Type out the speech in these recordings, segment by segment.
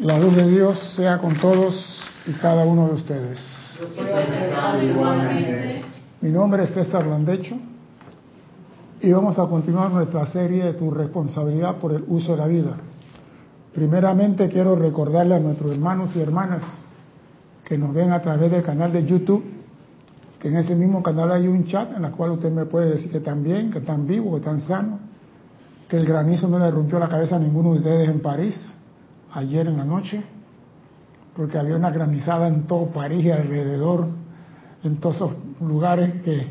La luz de Dios sea con todos y cada uno de ustedes. Mi nombre es César Landecho y vamos a continuar nuestra serie de tu responsabilidad por el uso de la vida. Primeramente quiero recordarle a nuestros hermanos y hermanas que nos ven a través del canal de YouTube, que en ese mismo canal hay un chat en el cual usted me puede decir que están bien, que están vivos, que están sanos, que el granizo no le rompió la cabeza a ninguno de ustedes en París ayer en la noche, porque había una granizada en todo París y alrededor, en todos esos lugares que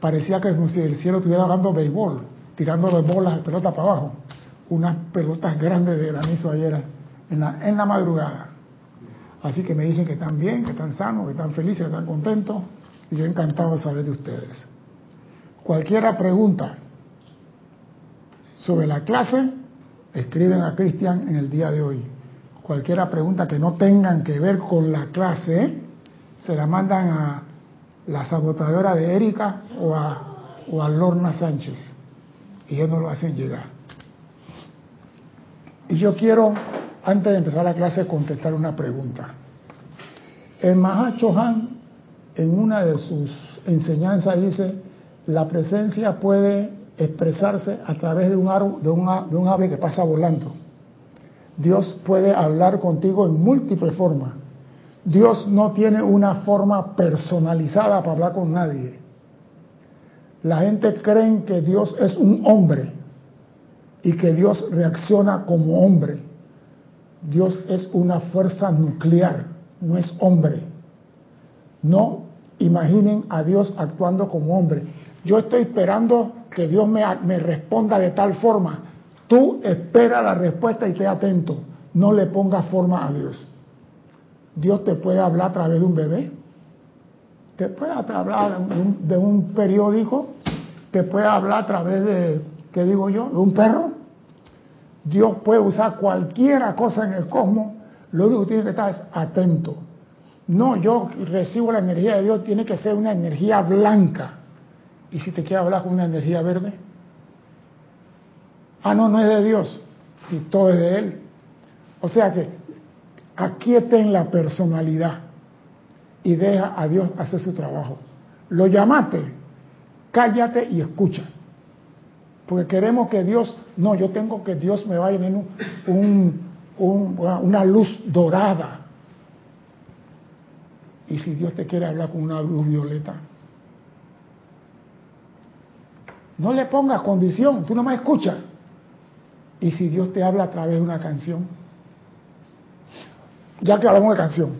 parecía que como si el cielo estuviera dando béisbol, tirando de bolas de pelota para abajo, unas pelotas grandes de granizo ayer en la, en la madrugada. Así que me dicen que están bien, que están sanos, que están felices, que están contentos, y yo encantado de saber de ustedes. Cualquiera pregunta sobre la clase, escriben a Cristian en el día de hoy. Cualquiera pregunta que no tengan que ver con la clase, se la mandan a la sabotadora de Erika o a, o a Lorna Sánchez. Y ellos no lo hacen llegar. Y yo quiero, antes de empezar la clase, contestar una pregunta. El Mahacho Han, en una de sus enseñanzas, dice, la presencia puede expresarse a través de un, de, de un ave que pasa volando. Dios puede hablar contigo en múltiples formas. Dios no tiene una forma personalizada para hablar con nadie. La gente cree que Dios es un hombre y que Dios reacciona como hombre. Dios es una fuerza nuclear, no es hombre. No imaginen a Dios actuando como hombre. Yo estoy esperando que Dios me, me responda de tal forma. Tú espera la respuesta y esté atento. No le pongas forma a Dios. Dios te puede hablar a través de un bebé, te puede hablar de un, de un periódico, te puede hablar a través de, ¿qué digo yo?, de un perro. Dios puede usar cualquier cosa en el cosmos, lo único que tiene que estar es atento. No, yo recibo la energía de Dios, tiene que ser una energía blanca. ¿Y si te quiere hablar con una energía verde? Ah, no, no es de Dios. Si todo es de Él. O sea que aquieten la personalidad y deja a Dios hacer su trabajo. Lo llamaste, cállate y escucha. Porque queremos que Dios, no, yo tengo que Dios me vaya en un, un, una luz dorada. Y si Dios te quiere hablar con una luz violeta, no le pongas condición, tú no me escuchas. Y si Dios te habla a través de una canción, ya que hablamos de canción,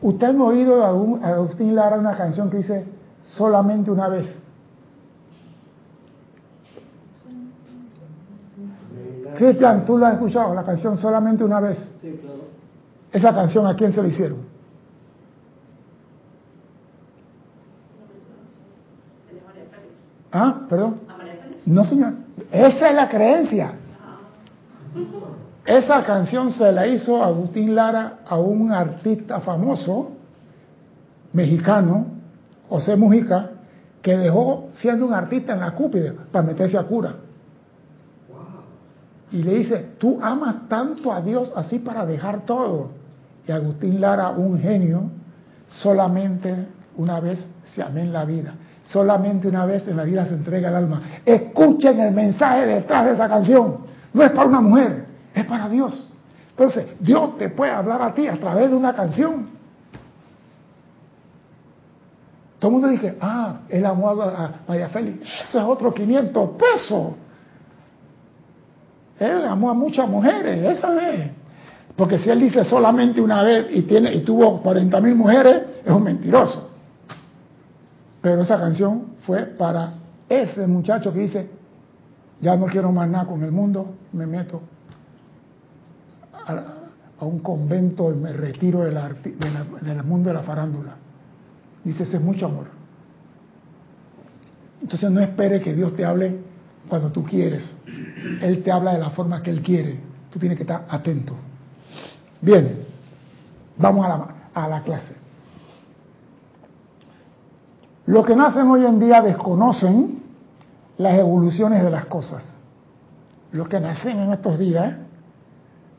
¿usted ha oído a Agustín Lara una canción que dice solamente una vez? Cristian, ¿tú la has escuchado? La canción solamente una vez. Sí, claro. Esa canción, ¿a quién se la hicieron? ¿Ah? ¿Perdón? No, señor. Esa es la creencia. Esa canción se la hizo Agustín Lara a un artista famoso mexicano, José Mujica, que dejó siendo un artista en la cúpide para meterse a cura. Y le dice, tú amas tanto a Dios así para dejar todo. Y Agustín Lara, un genio, solamente una vez se amé en la vida. Solamente una vez en la vida se entrega el alma. Escuchen el mensaje detrás de esa canción. No es para una mujer, es para Dios. Entonces, Dios te puede hablar a ti a través de una canción. Todo el mundo dice, ah, él amó a María Félix. Eso es otro 500 pesos. Él amó a muchas mujeres, eso es. Porque si él dice solamente una vez y, tiene, y tuvo 40 mil mujeres, es un mentiroso. Pero esa canción fue para ese muchacho que dice, ya no quiero más nada con el mundo, me meto a, un convento y me retiro del mundo de la farándula. Dice, ese es mucho amor. Entonces no espere que Dios te hable cuando tú quieres. Él te habla de la forma que Él quiere. Tú tienes que estar atento. Bien, vamos a la, a la clase. Los que nacen hoy en día desconocen las evoluciones de las cosas. Los que nacen en estos días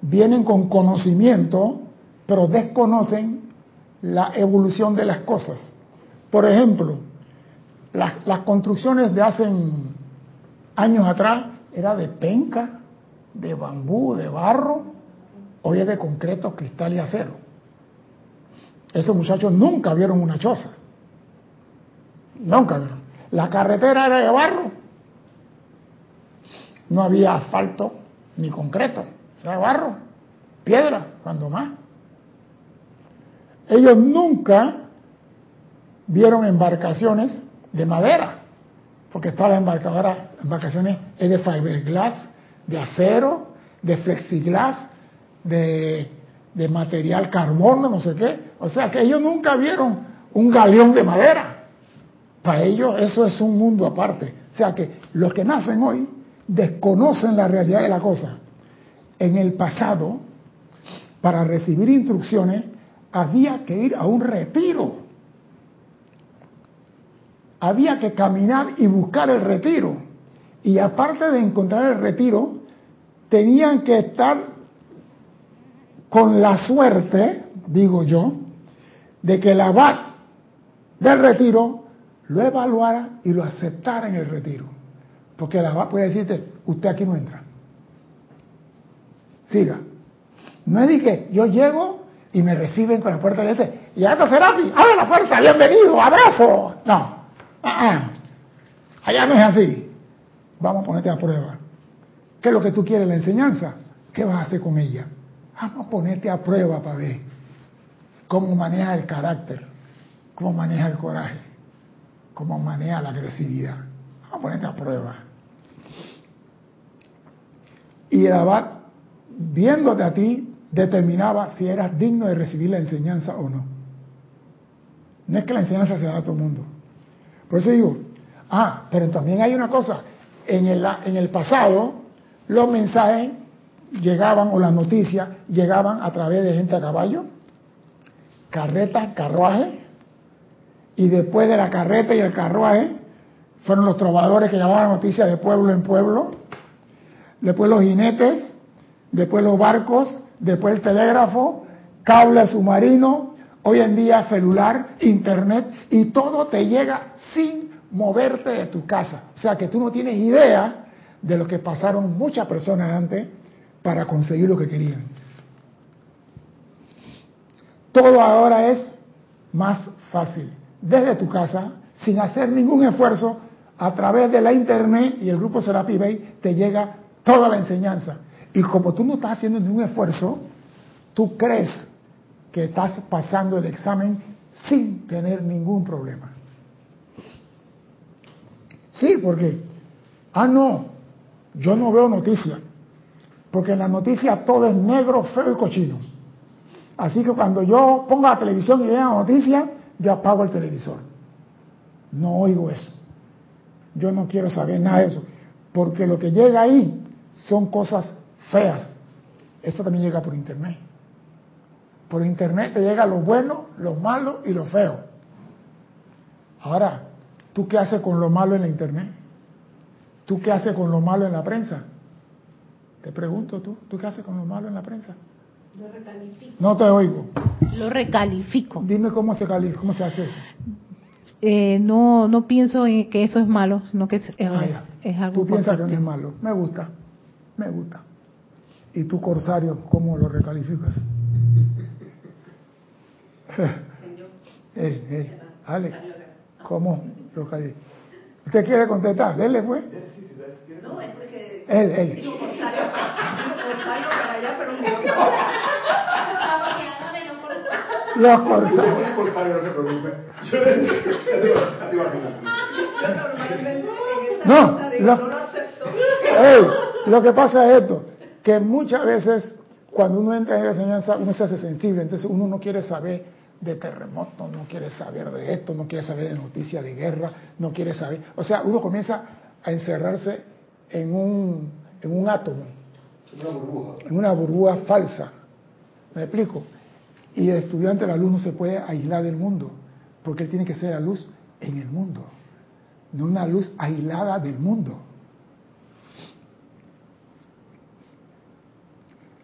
vienen con conocimiento, pero desconocen la evolución de las cosas. Por ejemplo, las, construcciones de hace años atrás era de penca, de bambú, de barro, hoy es de concreto, cristal y acero. Esos muchachos nunca vieron una choza. Nunca vieron. La carretera era de barro. No había asfalto ni concreto. Era barro. Piedra, cuando más. Ellos nunca vieron embarcaciones de madera, porque todas las embarcaciones es de fiberglass, de acero, de flexiglass, de, de material carbono, no sé qué. O sea que ellos nunca vieron un galeón de madera. Para ellos eso es un mundo aparte. O sea que los que nacen hoy desconocen la realidad de la cosa. En el pasado, para recibir instrucciones, había que ir a un retiro. Había que caminar y buscar el retiro. Y aparte de encontrar el retiro, tenían que estar con la suerte, digo yo, de que el abad del retiro lo evaluara y lo aceptara en el retiro. Porque el abad puede decirte, usted aquí no entra. Siga. No es de que yo llego y me reciben con la puerta de este. Y anda Serapi, abre la puerta, bienvenido, abrazo. No, ah. allá no es así. Vamos a ponerte a prueba. ¿Qué es lo que tú quieres, la enseñanza? ¿Qué vas a hacer con ella? Vamos a ponerte a prueba para ver cómo maneja el carácter, cómo maneja el coraje, cómo maneja la agresividad. Vamos a ponerte a prueba. Y el abad, viéndote a ti, determinaba si eras digno de recibir la enseñanza o no. No es que la enseñanza se da a todo el mundo. Por eso digo, ah, pero también hay una cosa, en el, en el pasado los mensajes llegaban, o las noticias llegaban a través de gente a caballo, carretas, carruaje, y después de la carreta y el carruaje fueron los trovadores que llevaban noticias de pueblo en pueblo, después los jinetes, después los barcos, después el telégrafo, cable submarino, hoy en día celular, internet, y todo te llega sin moverte de tu casa. O sea que tú no tienes idea de lo que pasaron muchas personas antes para conseguir lo que querían. Todo ahora es más fácil. Desde tu casa, sin hacer ningún esfuerzo, a través de la internet y el grupo Serapi Bay, te llega toda la enseñanza. Y como tú no estás haciendo ningún esfuerzo, tú crees que estás pasando el examen sin tener ningún problema. Sí, porque, ah, no, yo no veo noticias, porque en la noticia todo es negro, feo y cochino. Así que cuando yo pongo la televisión y la noticia, yo apago el televisor. No oigo eso. Yo no quiero saber nada de eso, porque lo que llega ahí son cosas feas. Eso también llega por internet. Por internet te llega lo bueno, lo malo y lo feo. Ahora, ¿tú qué haces con lo malo en la internet? ¿Tú qué haces con lo malo en la prensa? Te pregunto tú, ¿tú qué haces con lo malo en la prensa? Lo recalifico. No te oigo. Lo recalifico. Dime cómo se califica, cómo se hace eso. Eh, no, no pienso en que eso es malo, sino que es, ah, es algo Tú piensas que no es malo. Me gusta, me gusta. ¿Y tú, Corsario, cómo lo recalificas? hey, hey, Alex, ¿cómo lo calificas? ¿Usted quiere contestar? Dele, pues. No, es porque... Él, él. Digo, Corsario, Corsario para allá, pero Los corsarios. Los corsarios no se preocupen. Yo esa No, cosa digo, lo- que pasa es esto, que muchas veces cuando uno entra en la enseñanza uno se hace sensible, entonces uno no quiere saber de terremotos, no quiere saber de esto, no quiere saber de noticias de guerra, no quiere saber, o sea, uno comienza a encerrarse en un, en un átomo, Una burbuja. en una burbuja falsa, ¿me explico? Y el estudiante, la luz no se puede aislar del mundo, porque él tiene que ser la luz en el mundo, no una luz aislada del mundo.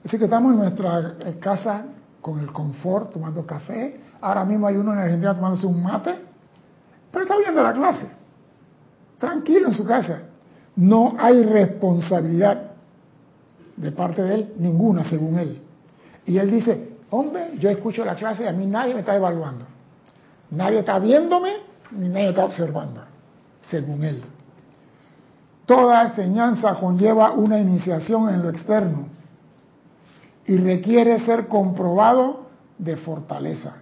Así que estamos en nuestra eh, casa con el confort, tomando café. Ahora mismo hay uno en Argentina tomándose un mate, pero está viendo la clase. Tranquilo en su casa. No hay responsabilidad de parte de él, ninguna según él. Y él dice, hombre, yo escucho la clase y a mí nadie me está evaluando. Nadie está viéndome ni nadie está observando, según él. Toda enseñanza conlleva una iniciación en lo externo y requiere ser comprobado de fortaleza.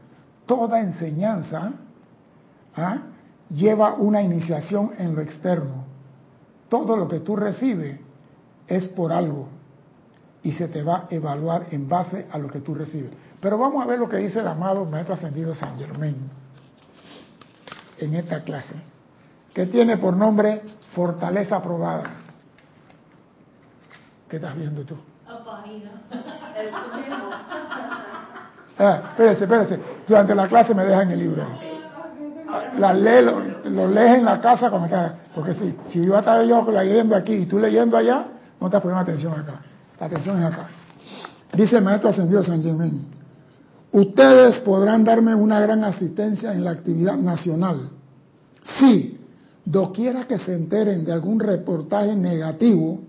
Toda enseñanza ¿ah? lleva una iniciación en lo externo. Todo lo que tú recibes es por algo y se te va a evaluar en base a lo que tú recibes. Pero vamos a ver lo que dice el amado Maestro Ascendido San Germain en esta clase, que tiene por nombre Fortaleza Probada. ¿Qué estás viendo tú? Ah, espérese, espérese. Durante la clase me dejan el libro. Lo, lo lees en la casa cuando estás. Porque si, si yo estaba yo leyendo aquí y tú leyendo allá, no estás poniendo atención acá. La atención es acá. Dice el maestro ascendido San Germán. Ustedes podrán darme una gran asistencia en la actividad nacional. Si, doquiera que se enteren de algún reportaje negativo,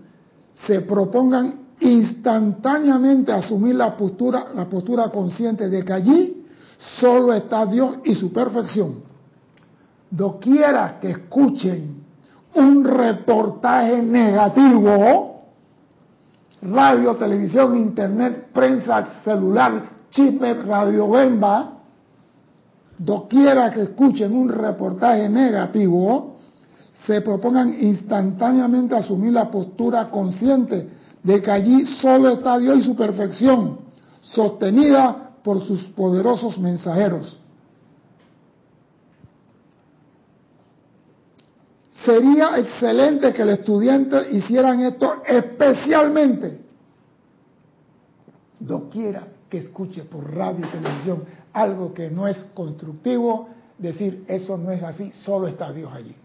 se propongan instantáneamente asumir la postura, la postura consciente de que allí solo está Dios y su perfección. Doquiera que escuchen un reportaje negativo, radio, televisión, internet, prensa, celular, chisme, radio bemba, doquiera que escuchen un reportaje negativo, se propongan instantáneamente asumir la postura consciente de que allí solo está Dios y su perfección, sostenida por sus poderosos mensajeros. Sería excelente que el estudiante hicieran esto especialmente. Doquiera que escuche por radio y televisión algo que no es constructivo, decir eso no es así, solo está Dios allí.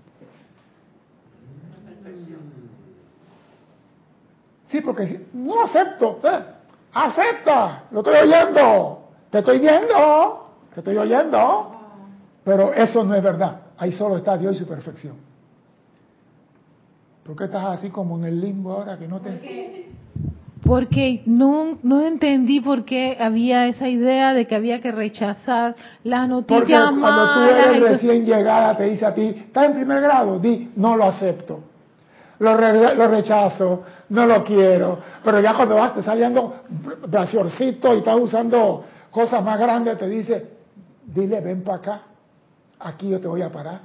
Sí, porque si, no acepto, eh, acepta, lo estoy oyendo, te estoy viendo, te estoy oyendo, pero eso no es verdad, ahí solo está Dios y su perfección. ¿Por qué estás así como en el limbo ahora que no te... Porque no, no entendí por qué había esa idea de que había que rechazar las Porque noticias cuando tú eres entonces- recién llegada te dice a ti, ¿estás en primer grado? Di, no lo acepto. Lo, re- lo rechazo, no lo quiero. Pero ya cuando vas te saliendo braciorcito y estás usando cosas más grandes, te dice, dile, ven para acá, aquí yo te voy a parar.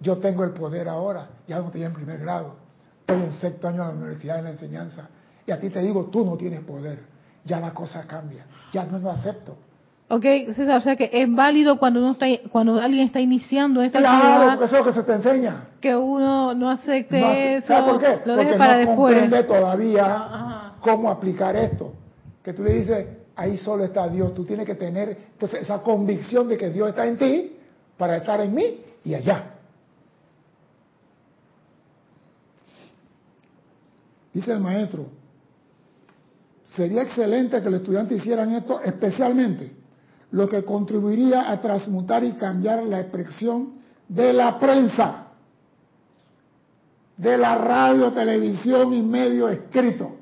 Yo tengo el poder ahora, ya no estoy en primer grado, estoy en sexto año de la universidad de la enseñanza. Y a ti te digo, tú no tienes poder, ya la cosa cambia, ya no lo acepto. Ok, César, o sea que es válido cuando uno está, cuando alguien está iniciando esta Claro, actividad porque eso es lo que se te enseña. que uno no acepte No eso, ¿Sabe por qué? lo Porque deje para no después. comprende todavía Ajá. cómo aplicar esto. Que tú le dices, ahí solo está Dios. Tú tienes que tener entonces, esa convicción de que Dios está en ti para estar en mí y allá. Dice el maestro, sería excelente que los estudiantes hicieran esto especialmente, lo que contribuiría a transmutar y cambiar la expresión de la prensa de la radio, televisión y medio escrito.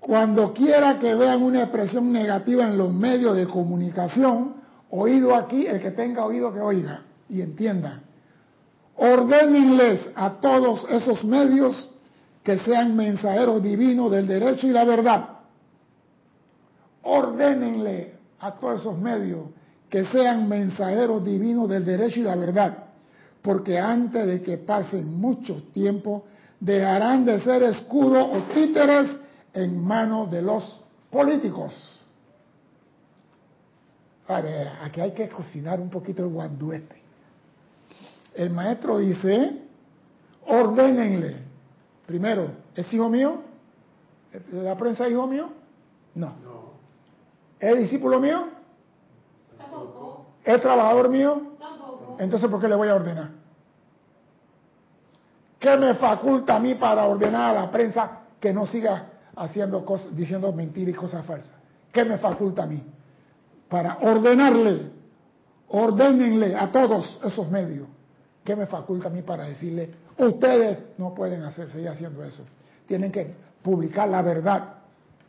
Cuando quiera que vean una expresión negativa en los medios de comunicación, oído aquí, el que tenga oído que oiga y entienda. Ordénenles a todos esos medios que sean mensajeros divinos del derecho y la verdad. Ordénenle a todos esos medios que sean mensajeros divinos del derecho y la verdad porque antes de que pasen mucho tiempo, dejarán de ser escudos o títeres en manos de los políticos. A ver, aquí hay que cocinar un poquito el guanduete. El maestro dice, ordénenle. Primero, ¿es hijo mío? ¿La prensa es hijo mío? No. ¿Es discípulo mío? ¿Es trabajador mío? Entonces, ¿por qué le voy a ordenar? ¿Qué me faculta a mí para ordenar a la prensa que no siga haciendo cosas, diciendo mentiras y cosas falsas? ¿Qué me faculta a mí? Para ordenarle, ordenenle a todos esos medios. ¿Qué me faculta a mí para decirle, ustedes no pueden hacer, seguir haciendo eso? Tienen que publicar la verdad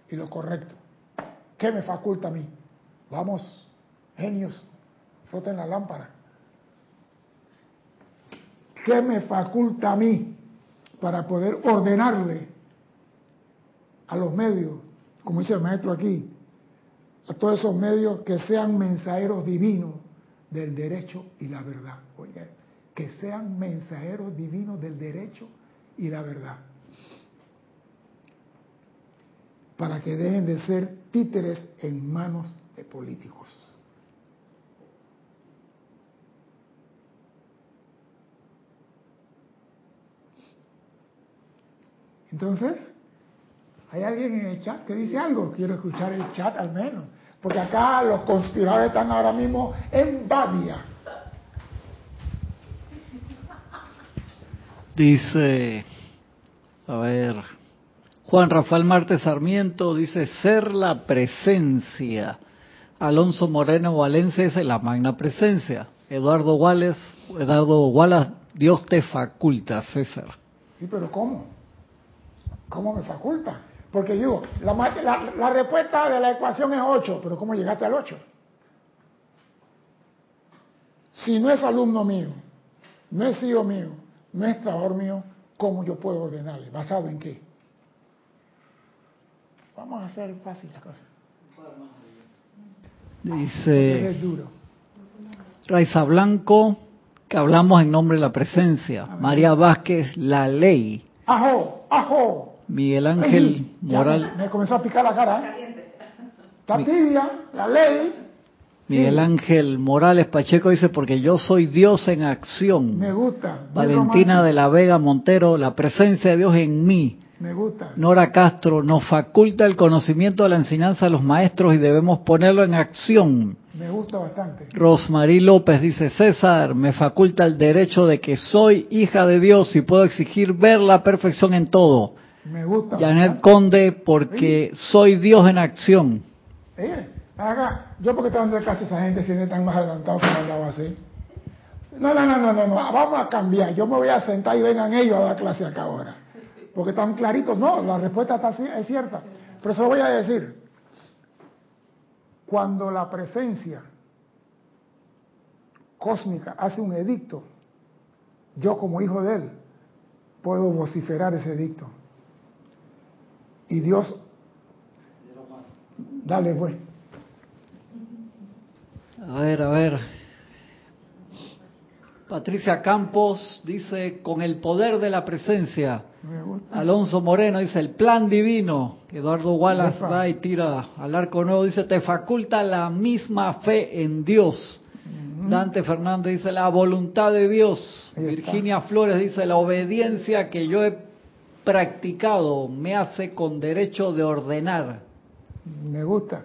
y lo correcto. ¿Qué me faculta a mí? Vamos, genios, froten la lámpara. ¿Qué me faculta a mí para poder ordenarle a los medios, como dice el maestro aquí, a todos esos medios que sean mensajeros divinos del derecho y la verdad? Oye, que sean mensajeros divinos del derecho y la verdad. Para que dejen de ser títeres en manos de políticos. Entonces, ¿hay alguien en el chat que dice algo? Quiero escuchar el chat al menos. Porque acá los conspiradores están ahora mismo en Babia. Dice, a ver, Juan Rafael Marte Sarmiento dice, ser la presencia. Alonso Moreno Valencia dice, la magna presencia. Eduardo Wallace, Eduardo Wallace, Dios te faculta, César. Sí, pero ¿cómo? ¿Cómo me faculta? Porque digo, la, la, la respuesta de la ecuación es 8, pero ¿cómo llegaste al 8? Si no es alumno mío, no es hijo mío, no es trabajador mío, ¿cómo yo puedo ordenarle? ¿Basado en qué? Vamos a hacer fácil la cosa. Dice Es duro. Raiza Blanco, que hablamos en nombre de la presencia. María Vázquez, la ley. ¡Ajo! ¡Ajo! Miguel Ángel Moral, Me, me comenzó a picar la cara. ¿eh? Está tibia, la ley. Miguel Sí. Ángel Morales Pacheco dice, porque yo soy Dios en acción. Me gusta. Valentina de la Vega Montero, la presencia de Dios en mí. Me gusta. Nora Castro, nos faculta el conocimiento de la enseñanza de los maestros y debemos ponerlo en acción. Me gusta bastante. Rosmarí López dice, César, me faculta el derecho de que soy hija de Dios y puedo exigir ver la perfección en todo. Me gusta. Janet bastante. Conde, porque soy Dios en acción. Eh, haga, yo porque estaba dando clases a esa gente si no están más adelantados que hablaba así. No, no, no, no, no, no, vamos a cambiar. Yo me voy a sentar y vengan ellos a dar clase acá ahora. Porque están claritos. No, la respuesta está, es cierta. Pero se lo voy a decir. Cuando la presencia cósmica hace un edicto, yo como hijo de él puedo vociferar ese edicto. Y Dios, dale pues. A ver, a ver. Patricia Campos dice, con el poder de la presencia. Me gusta. Alonso Moreno dice, el plan divino. Eduardo Wallace va y tira al arco nuevo, dice, te faculta la misma fe en Dios. Dante Fernández dice, la voluntad de Dios. Virginia Flores dice, la obediencia que yo he practicado me hace con derecho de ordenar. Me gusta.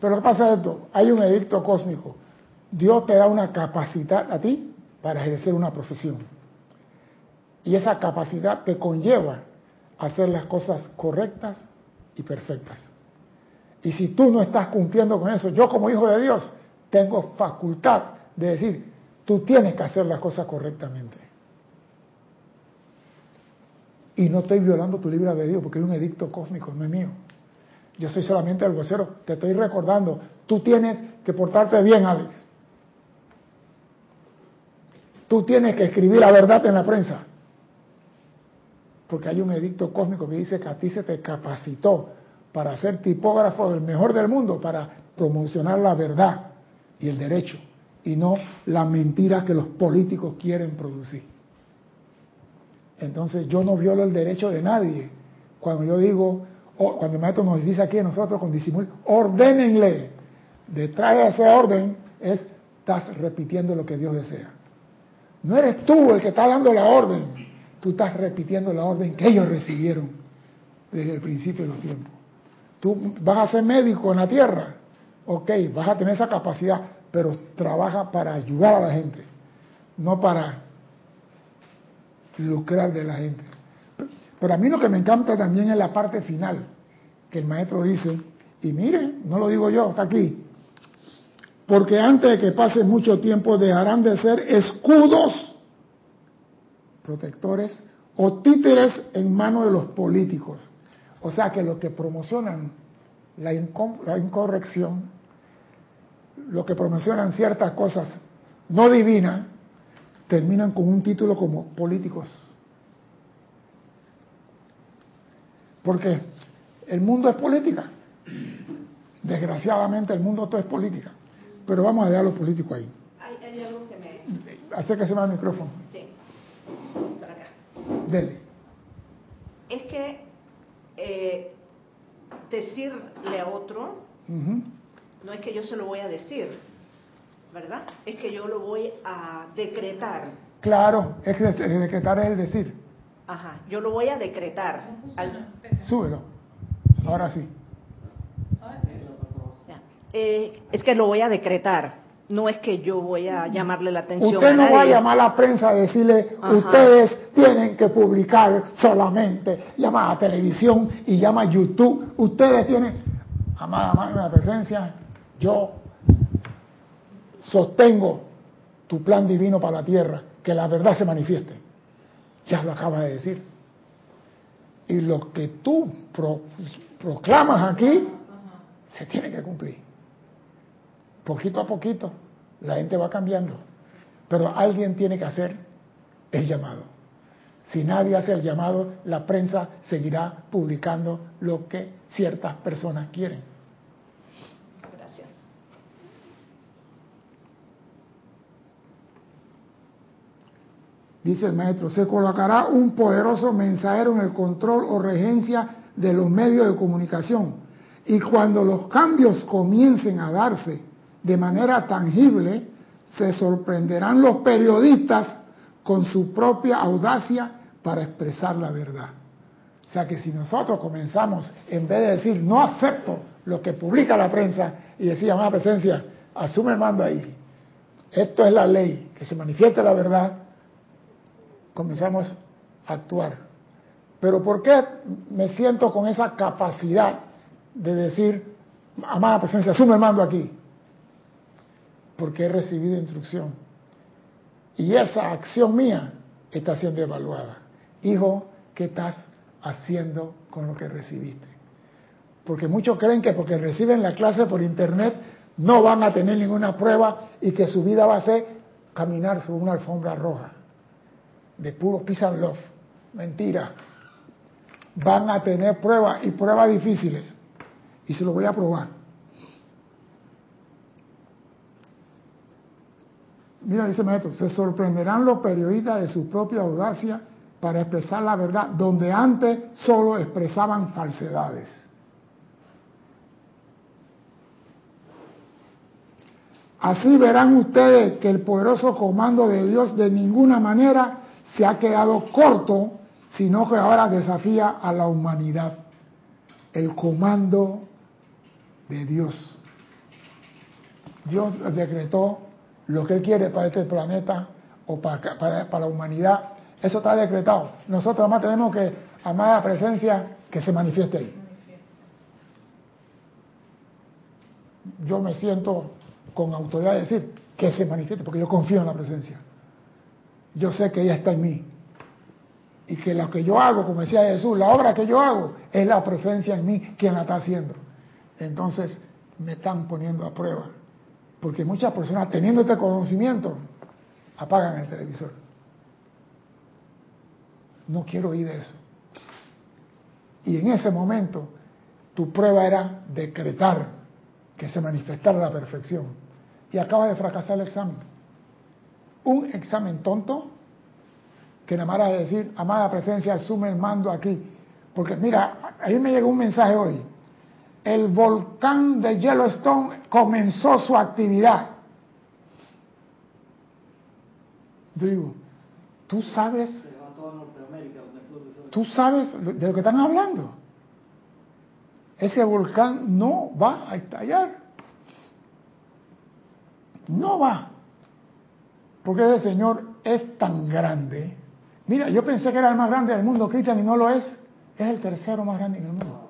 Pero ¿qué pasa esto? Hay un edicto cósmico. Dios te da una capacidad a ti para ejercer una profesión. Y esa capacidad te conlleva hacer las cosas correctas y perfectas. Y si tú no estás cumpliendo con eso, yo como hijo de Dios tengo facultad de decir, tú tienes que hacer las cosas correctamente. Y no estoy violando tu libre albedrío porque es un edicto cósmico, no es mío. Yo soy solamente el vocero. Te estoy recordando. Tú tienes que portarte bien, Alex. Tú tienes que escribir la verdad en la prensa. Porque hay un edicto cósmico que dice que a ti se te capacitó para ser tipógrafo del mejor del mundo, para promocionar la verdad y el derecho, y no la mentira que los políticos quieren producir. Entonces yo no violo el derecho de nadie. Cuando yo digo, o cuando el maestro nos dice aquí a nosotros con disimulo, ordénenle. Detrás de ese orden es, estás repitiendo lo que Dios desea. No eres tú el que está dando la orden, tú estás repitiendo la orden que ellos recibieron desde el principio de los tiempos. Tú vas a ser médico en la tierra, ok, vas a tener esa capacidad, pero trabaja para ayudar a la gente, no para lucrar de la gente. Pero a mí lo que me encanta también es la parte final, que el maestro dice, y mire, no lo digo yo, está aquí, porque antes de que pase mucho tiempo dejarán de ser escudos protectores o títeres en manos de los políticos. O sea que los que promocionan la, la incorrección, los que promocionan ciertas cosas no divinas, terminan con un título como políticos. Porque el mundo es política. Desgraciadamente el mundo todo es política. Pero vamos a dejar a los políticos ahí. Hay, algo que me... Acérquese más al micrófono. Sí. Dele. Es que eh, decirle a otro, no es que yo se lo voy a decir, ¿verdad? Es que yo lo voy a decretar. Claro, es que decretar es el decir. Ajá, yo lo voy a decretar. Súbelo. Ahora sí. Eh, es que lo voy a decretar. No es que yo voy a llamarle la atención. Usted no va a llamar a la prensa a decirle, ustedes tienen que publicar solamente. Llama a televisión y llama a YouTube. Ustedes tienen, amada la presencia, yo sostengo tu plan divino para la tierra, que la verdad se manifieste. Ya lo acabas de decir. Y lo que tú proclamas aquí, se tiene que cumplir. Poquito a poquito, la gente va cambiando. Pero alguien tiene que hacer el llamado. Si nadie hace el llamado, la prensa seguirá publicando lo que ciertas personas quieren. dice el maestro, se colocará un poderoso mensajero en el control o regencia de los medios de comunicación. Y cuando los cambios comiencen a darse de manera tangible, se sorprenderán los periodistas con su propia audacia para expresar la verdad. O sea que si nosotros comenzamos, en vez de decir no acepto lo que publica la prensa y decir, más presencia, asume el mando ahí. Esto es la ley, que se manifieste la verdad, comenzamos a actuar. Pero ¿por qué me siento con esa capacidad de decir, amada presencia, asume el mando aquí? Porque he recibido instrucción. Y esa acción mía está siendo evaluada. Hijo, ¿qué estás haciendo con lo que recibiste? Porque muchos creen que porque reciben la clase por internet no van a tener ninguna prueba y que su vida va a ser caminar sobre una alfombra roja de puro peace and love. Mentira. Van a tener pruebas y pruebas difíciles. Y se lo voy a probar. Mira, dice maestro, se sorprenderán los periodistas de su propia audacia para expresar la verdad, donde antes solo expresaban falsedades. Así verán ustedes que el poderoso comando de Dios de ninguna manera se ha quedado corto, sino que ahora desafía a la humanidad. El comando de Dios. Dios decretó lo que Él quiere para este planeta o para, para, la humanidad. Eso está decretado. Nosotros más tenemos que amar la presencia que se manifieste ahí. Yo me siento con autoridad de decir que se manifieste porque yo confío en la presencia yo sé que ella está en mí. Y que lo que yo hago, como decía Jesús, la obra que yo hago es la presencia en mí quien la está haciendo. Entonces me están poniendo a prueba. Porque muchas personas teniendo este conocimiento apagan el televisor. No quiero oír eso. Y en ese momento tu prueba era decretar que se manifestara la perfección. Y acaba de fracasar el examen un examen tonto que nada más de decir, amada presencia, asume el mando aquí. Porque mira, ahí me llegó un mensaje hoy. El volcán de Yellowstone comenzó su actividad. Digo, tú sabes, tú sabes de lo que están hablando. Ese volcán no va a estallar. No va. Porque ese Señor es tan grande Mira, yo pensé que era el más grande del mundo, Cristian, y no lo es. Es el tercero más grande en el mundo.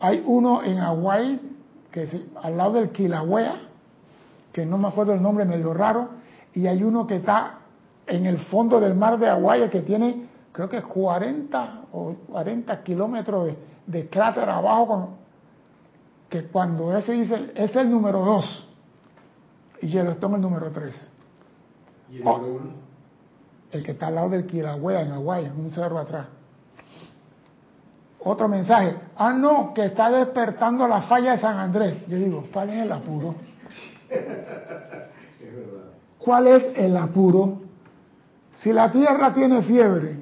Hay uno en Hawái, que es al lado del Kilauea, que no me acuerdo el nombre, medio raro, y hay uno que está en el fondo del mar de Hawái, que tiene, creo que 40 o 40 kilómetros de, de cráter abajo, con, que cuando ese dice, es el número 2, y Yellowstone el número 3. ¿Y el número uno? El que está al lado del Kilauea en Hawái, en un cerro atrás. Otro mensaje. Ah, no, que está despertando la falla de San Andrés. Yo digo, ¿cuál es el apuro? ¿Cuál es el apuro? Si la tierra tiene fiebre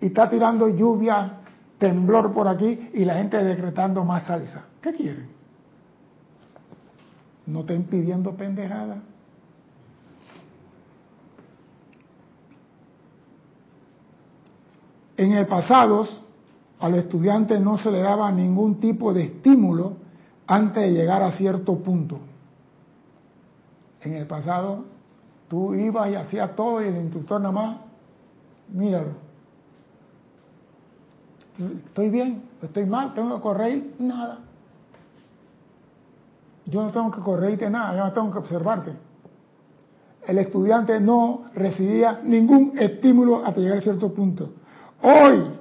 y está tirando lluvia, temblor por aquí y la gente decretando más salsa, ¿qué quieren? No estén pidiendo pendejada. En el pasado, al estudiante no se le daba ningún tipo de estímulo antes de llegar a cierto punto. En el pasado, tú ibas y hacías todo y el instructor nada más, míralo. ¿Estoy bien? ¿Estoy mal? ¿Tengo que correr? Nada. Yo no tengo que corregirte nada, yo no tengo que observarte. El estudiante no recibía ningún estímulo hasta llegar a cierto punto. Hoy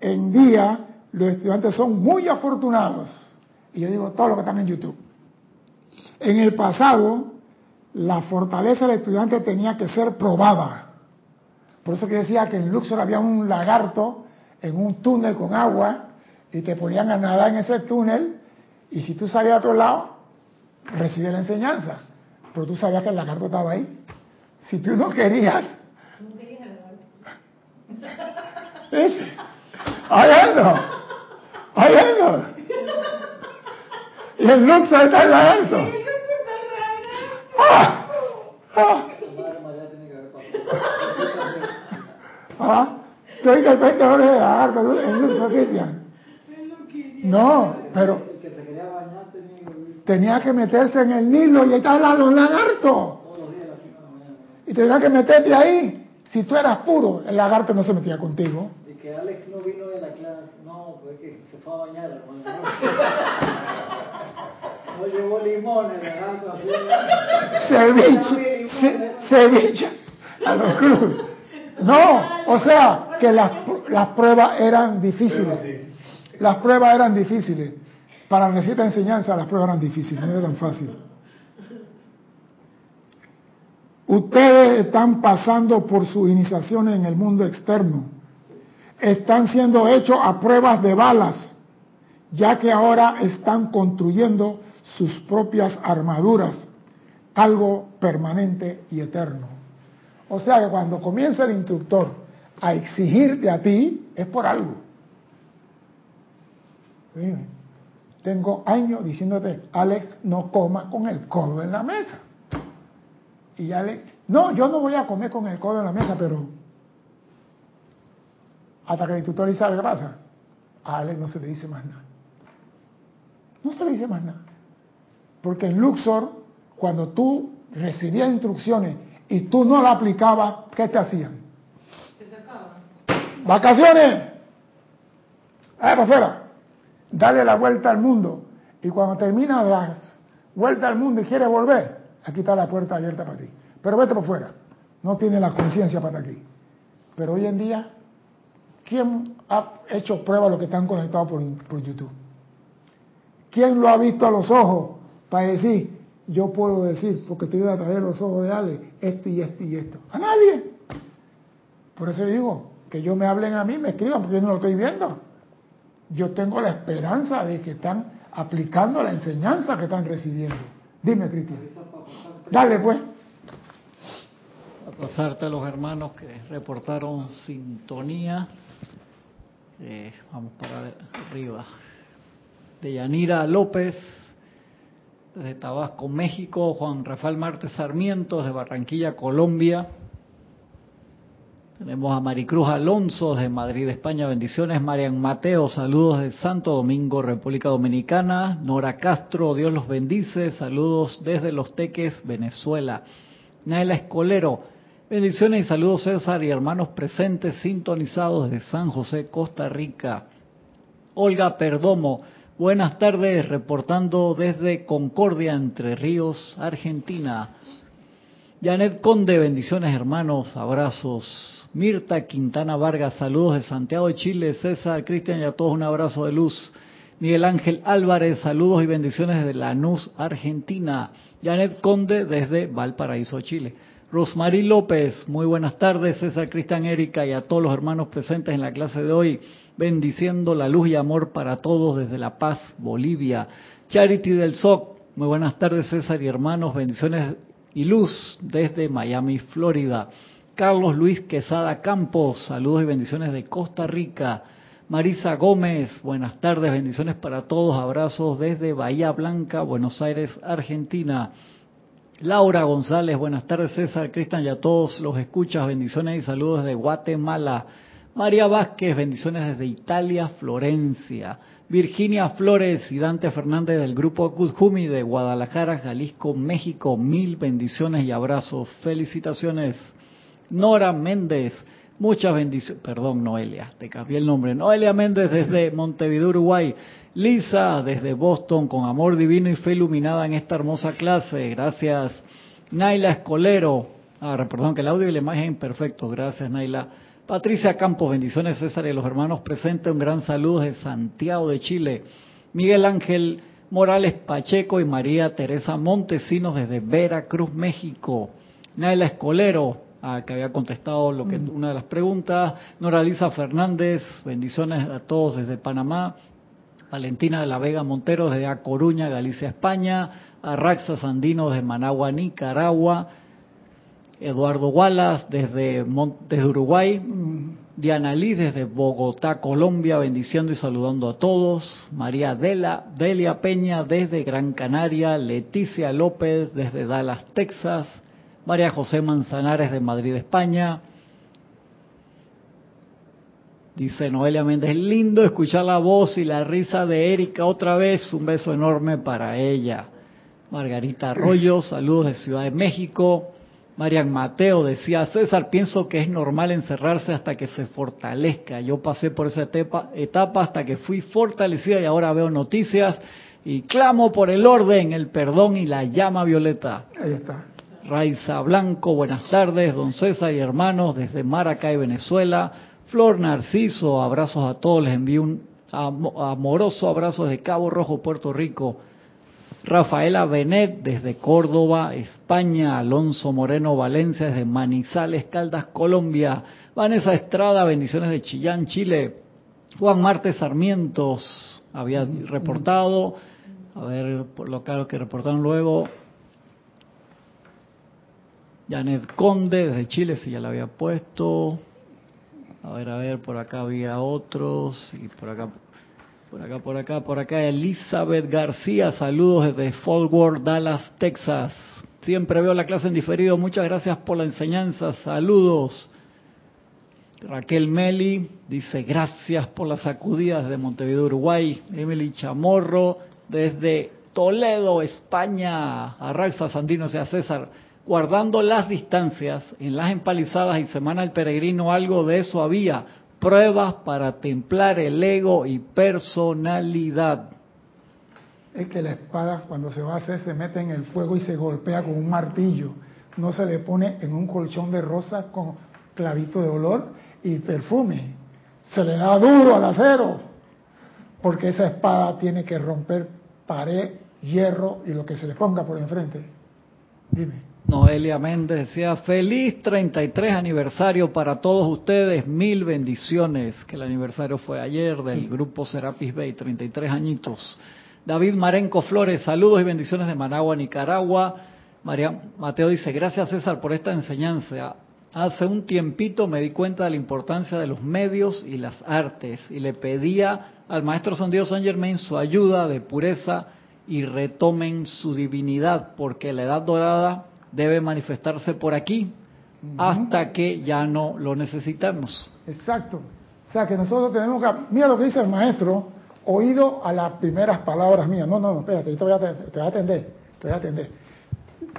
en día los estudiantes son muy afortunados. Y yo digo todo lo que están en YouTube. En el pasado, la fortaleza del estudiante tenía que ser probada. Por eso que decía que en Luxor había un lagarto en un túnel con agua y te ponían a nadar en ese túnel y si tú salías a otro lado, recibías la enseñanza. Pero tú sabías que el lagarto estaba ahí. Si tú no querías... ¿Sí? ¡Hay algo! ¡Hay algo! Y el Luxor está en lagarto. ¡Ah! ¡Ah! ¿Ah? Estoy de repente ahora de lagarto en Luxor, Cristian. No, pero tenía que meterse en el Nilo y ahí estaban los lagartos. Y tenía que meterte ahí. Si tú eras puro, el lagarto no se metía contigo. Y que Alex no vino de la clase. No, pues que se fue a bañar, hermano. No llevó el lagarto. Ceviche, ce- ceviche, a los cruz. No, o sea, que las, las pruebas eran difíciles. Las pruebas eran difíciles. Para la enseñanza, las pruebas eran difíciles, no eran fáciles. Ustedes están pasando por sus iniciaciones en el mundo externo. Están siendo hechos a pruebas de balas, ya que ahora están construyendo sus propias armaduras, algo permanente y eterno. O sea que cuando comienza el instructor a exigirte a ti, es por algo. Tengo años diciéndote, Alex, no coma con el codo en la mesa. Y Alex, no, yo no voy a comer con el codo en la mesa, pero hasta que el instructor dice, ¿sabe qué pasa? A Alex no se le dice más nada. No se le dice más nada. Porque en Luxor, cuando tú recibías instrucciones y tú no las aplicabas, ¿qué te hacían? ¡Vacaciones! ¡Eh, para afuera! Dale la vuelta al mundo. Y cuando terminas la vuelta al mundo y quieres volver, aquí está la puerta abierta para ti. Pero vete por fuera. No tiene la conciencia para aquí. Pero hoy en día, ¿quién ha hecho prueba de lo que están conectados por, por YouTube? ¿Quién lo ha visto a los ojos para decir, yo puedo decir, porque estoy a través de los ojos de Ale, esto y esto y esto? A nadie. Por eso digo, que yo me hablen a mí, me escriban, porque yo no lo estoy viendo. Yo tengo la esperanza de que están aplicando la enseñanza que están recibiendo. Dime, Cristian. Dale, pues. A pasarte a los hermanos que reportaron sintonía. Eh, vamos para arriba. De Yanira López, desde Tabasco, México. Juan Rafael Martes Sarmiento, de Barranquilla, Colombia. Tenemos a Maricruz Alonso de Madrid, España. Bendiciones. Marian Mateo, saludos de Santo Domingo, República Dominicana. Nora Castro, Dios los bendice. Saludos desde Los Teques, Venezuela. Naila Escolero, Bendiciones y saludos César y hermanos presentes sintonizados desde San José, Costa Rica. Olga Perdomo, buenas tardes, reportando desde Concordia, Entre Ríos, Argentina. Janet Conde, bendiciones hermanos, abrazos. Mirta Quintana Vargas, saludos de Santiago de Chile. César, Cristian y a todos un abrazo de luz. Miguel Ángel Álvarez, saludos y bendiciones desde Lanús, Argentina. Janet Conde desde Valparaíso, Chile. Rosmarie López, muy buenas tardes. César Cristian Erika y a todos los hermanos presentes en la clase de hoy, bendiciendo la luz y amor para todos desde La Paz, Bolivia. Charity del SOC, muy buenas tardes César y hermanos, bendiciones y luz desde Miami, Florida. Carlos Luis Quesada Campos, saludos y bendiciones de Costa Rica. Marisa Gómez, buenas tardes, bendiciones para todos, abrazos desde Bahía Blanca, Buenos Aires, Argentina. Laura González, buenas tardes César, Cristian y a todos los escuchas, bendiciones y saludos desde Guatemala. María Vázquez, bendiciones desde Italia, Florencia. Virginia Flores y Dante Fernández del grupo Kuzhumi de Guadalajara, Jalisco, México, mil bendiciones y abrazos, felicitaciones. Nora Méndez, Muchas bendiciones, perdón Noelia, te cambié el nombre. Noelia Méndez desde Montevideo, Uruguay. Lisa desde Boston, con amor divino y fe iluminada en esta hermosa clase. Gracias. Naila Escolero, ah, perdón que el audio y la imagen perfecto. Gracias Naila. Patricia Campos, bendiciones César y los hermanos presentes. Un gran saludo de Santiago de Chile. Miguel Ángel Morales Pacheco y María Teresa Montesinos desde Veracruz, México. Naila Escolero, que había contestado lo que mm. una de las preguntas. Nora Lisa Fernández, bendiciones a todos desde Panamá. Valentina de la Vega Montero desde A Coruña, Galicia, España. Arraxa Sandino desde Managua, Nicaragua. Eduardo Wallace desde, desde Uruguay. Mm. Diana Liz desde Bogotá, Colombia, bendiciendo y saludando a todos. María Dela, Delia Peña desde Gran Canaria. Leticia López desde Dallas, Texas. María José Manzanares de Madrid, España. Dice Noelia Méndez, lindo escuchar la voz y la risa de Erika otra vez. Un beso enorme para ella. Margarita Arroyo, saludos de Ciudad de México. Marian Mateo decía, César, pienso que es normal encerrarse hasta que se fortalezca. Yo pasé por esa etapa, etapa hasta que fui fortalecida y ahora veo noticias y clamo por el orden, el perdón y la llama violeta. Ahí está. Raiza Blanco, buenas tardes, don César y hermanos desde Maracay, Venezuela. Flor Narciso, abrazos a todos, les envío un amoroso abrazo desde Cabo Rojo, Puerto Rico. Rafaela Benet desde Córdoba, España. Alonso Moreno Valencia desde Manizales, Caldas, Colombia. Vanessa Estrada, bendiciones de Chillán, Chile. Juan Marte Sarmientos había reportado. A ver, por lo que reportaron luego. Janet Conde desde Chile, si ya la había puesto. A ver, a ver, por acá había otros. Y por acá, por acá, por acá, por acá. Elizabeth García, saludos desde Fort Worth, Dallas, Texas. Siempre veo la clase en diferido. Muchas gracias por la enseñanza. Saludos. Raquel Meli dice gracias por las sacudidas de Montevideo, Uruguay. Emily Chamorro desde Toledo, España. Arraxa Sandino, sea César guardando las distancias en las empalizadas y Semana del Peregrino, algo de eso había, pruebas para templar el ego y personalidad. Es que la espada cuando se va a hacer se mete en el fuego y se golpea con un martillo, no se le pone en un colchón de rosas con clavito de olor y perfume, se le da duro al acero, porque esa espada tiene que romper pared, hierro y lo que se le ponga por enfrente. Dime. Noelia Méndez decía, feliz 33 aniversario para todos ustedes, mil bendiciones, que el aniversario fue ayer del grupo Serapis Bay, 33 añitos. David Marenco Flores, saludos y bendiciones de Managua, Nicaragua. María Mateo dice, gracias César por esta enseñanza. Hace un tiempito me di cuenta de la importancia de los medios y las artes y le pedía al maestro San Dios San Germain su ayuda de pureza y retomen su divinidad, porque la edad dorada debe manifestarse por aquí hasta que ya no lo necesitamos. Exacto. O sea que nosotros tenemos que, mira lo que dice el maestro, oído a las primeras palabras mías. No, no, no, espérate, te voy a, te voy a atender, te voy a atender.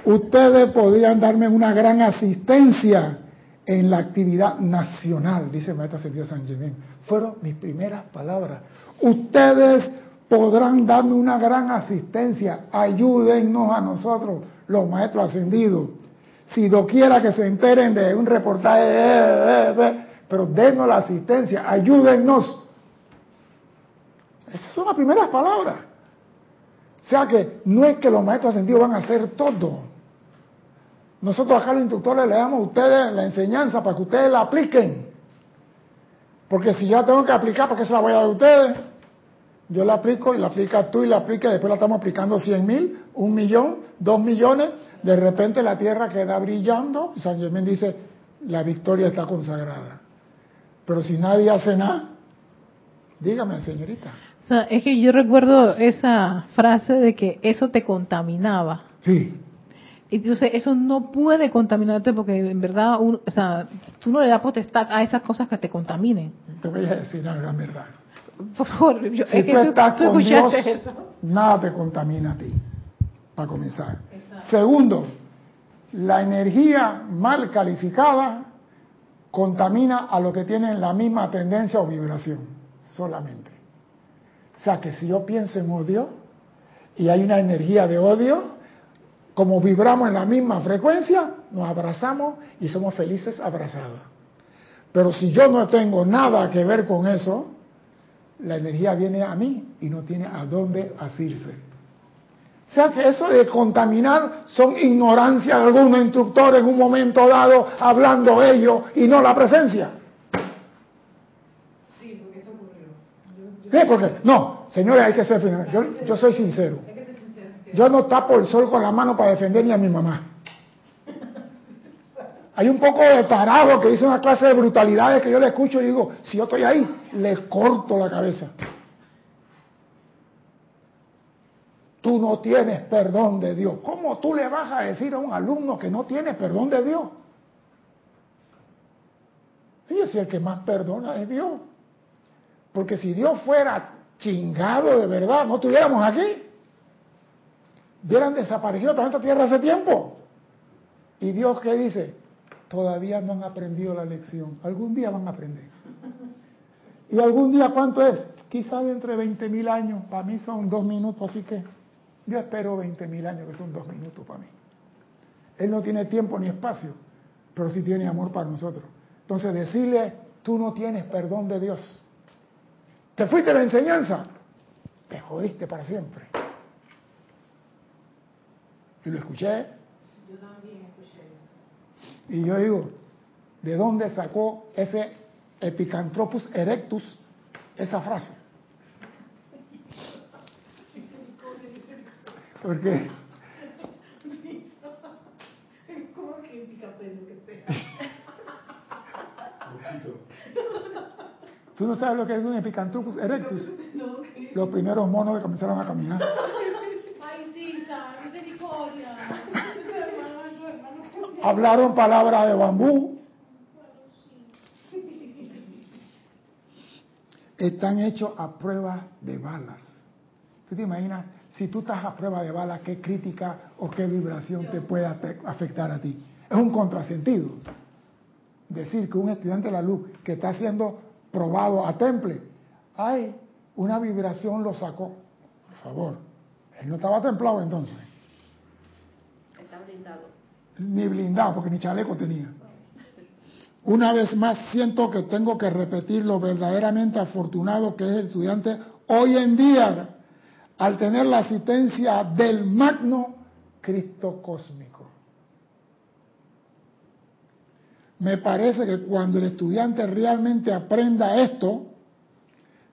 Ustedes podrían darme una gran asistencia en la actividad nacional, dice el maestro Ascendido San Germán. Fueron mis primeras palabras. Ustedes podrán darme una gran asistencia. Ayúdennos a nosotros, los maestros ascendidos. Si quiera que se enteren de un reportaje, eh, eh, eh, pero denos la asistencia, ayúdennos. Esas son las primeras palabras. O sea que no es que los maestros ascendidos van a hacer todo. Nosotros acá los instructores le damos a ustedes la enseñanza para que ustedes la apliquen. Porque si yo tengo que aplicar, ¿por qué se la voy a dar a ustedes? Yo la aplico y la aplica tú y la aplica y después la estamos aplicando 100 mil, un millón, dos millones. De repente la tierra queda brillando y San Germán dice, la victoria está consagrada. Pero si nadie hace nada, dígame señorita. O sea, es que yo recuerdo esa frase de que eso te contaminaba. Sí. Entonces, eso no puede contaminarte porque en verdad, o sea, tú no le das potestad a esas cosas que te contaminen. Te voy a decir la gran verdad. Por favor, yo, si tú, estás con Dios, nada te contamina a ti, para comenzar. Segundo, la energía mal calificada contamina a lo que tienen la misma tendencia o vibración, solamente. O sea que si yo pienso en odio y hay una energía de odio, como vibramos en la misma frecuencia, nos abrazamos y somos felices abrazados. Pero si yo no tengo nada que ver con eso, la energía viene a mí y no tiene a dónde asirse. O sea que eso de contaminar son ignorancia de algunos instructores en un momento dado hablando ellos y no la presencia. Sí, porque eso ocurrió. Porque, no, señores, hay que ser yo, yo soy sincero. Yo no tapo el sol con la mano para defender ni a mi mamá. Hay un poco de tarado que dice una clase de brutalidades que yo le escucho y digo, si yo estoy ahí, le corto la cabeza. Tú no tienes perdón de Dios. ¿Cómo tú le vas a decir a un alumno que no tiene perdón de Dios? Y el que más perdona es Dios. Porque si Dios fuera chingado de verdad, no estuviéramos aquí hubieran desaparecido de esta tierra hace tiempo. ¿Y Dios qué dice? Todavía no han aprendido la lección. Algún día van a aprender. ¿Y algún día cuánto es? Quizás entre 20 mil años. Para mí son dos minutos, así que yo espero 20 mil años, que son dos minutos para mí. Él no tiene tiempo ni espacio, pero sí tiene amor para nosotros. Entonces decirle, tú no tienes perdón de Dios. Te fuiste de la enseñanza, te jodiste para siempre. Y lo escuché. Yo también escuché eso. Y yo digo, ¿de dónde sacó ese Epicantropus erectus esa frase? Porque ¿Cómo que que ¿Tú no sabes lo que es un Epicantropus erectus? Los primeros monos que comenzaron a caminar. Hablaron palabras de bambú. Están hechos a prueba de balas. ¿Tú te imaginas? Si tú estás a prueba de balas, ¿qué crítica o qué vibración te puede afectar a ti? Es un contrasentido. Decir que un estudiante de la luz que está siendo probado a temple, hay una vibración lo sacó. Por favor. Él no estaba templado entonces. Está blindado ni blindado, porque ni chaleco tenía. Una vez más siento que tengo que repetir lo verdaderamente afortunado que es el estudiante hoy en día al tener la asistencia del magno Cristo cósmico. Me parece que cuando el estudiante realmente aprenda esto,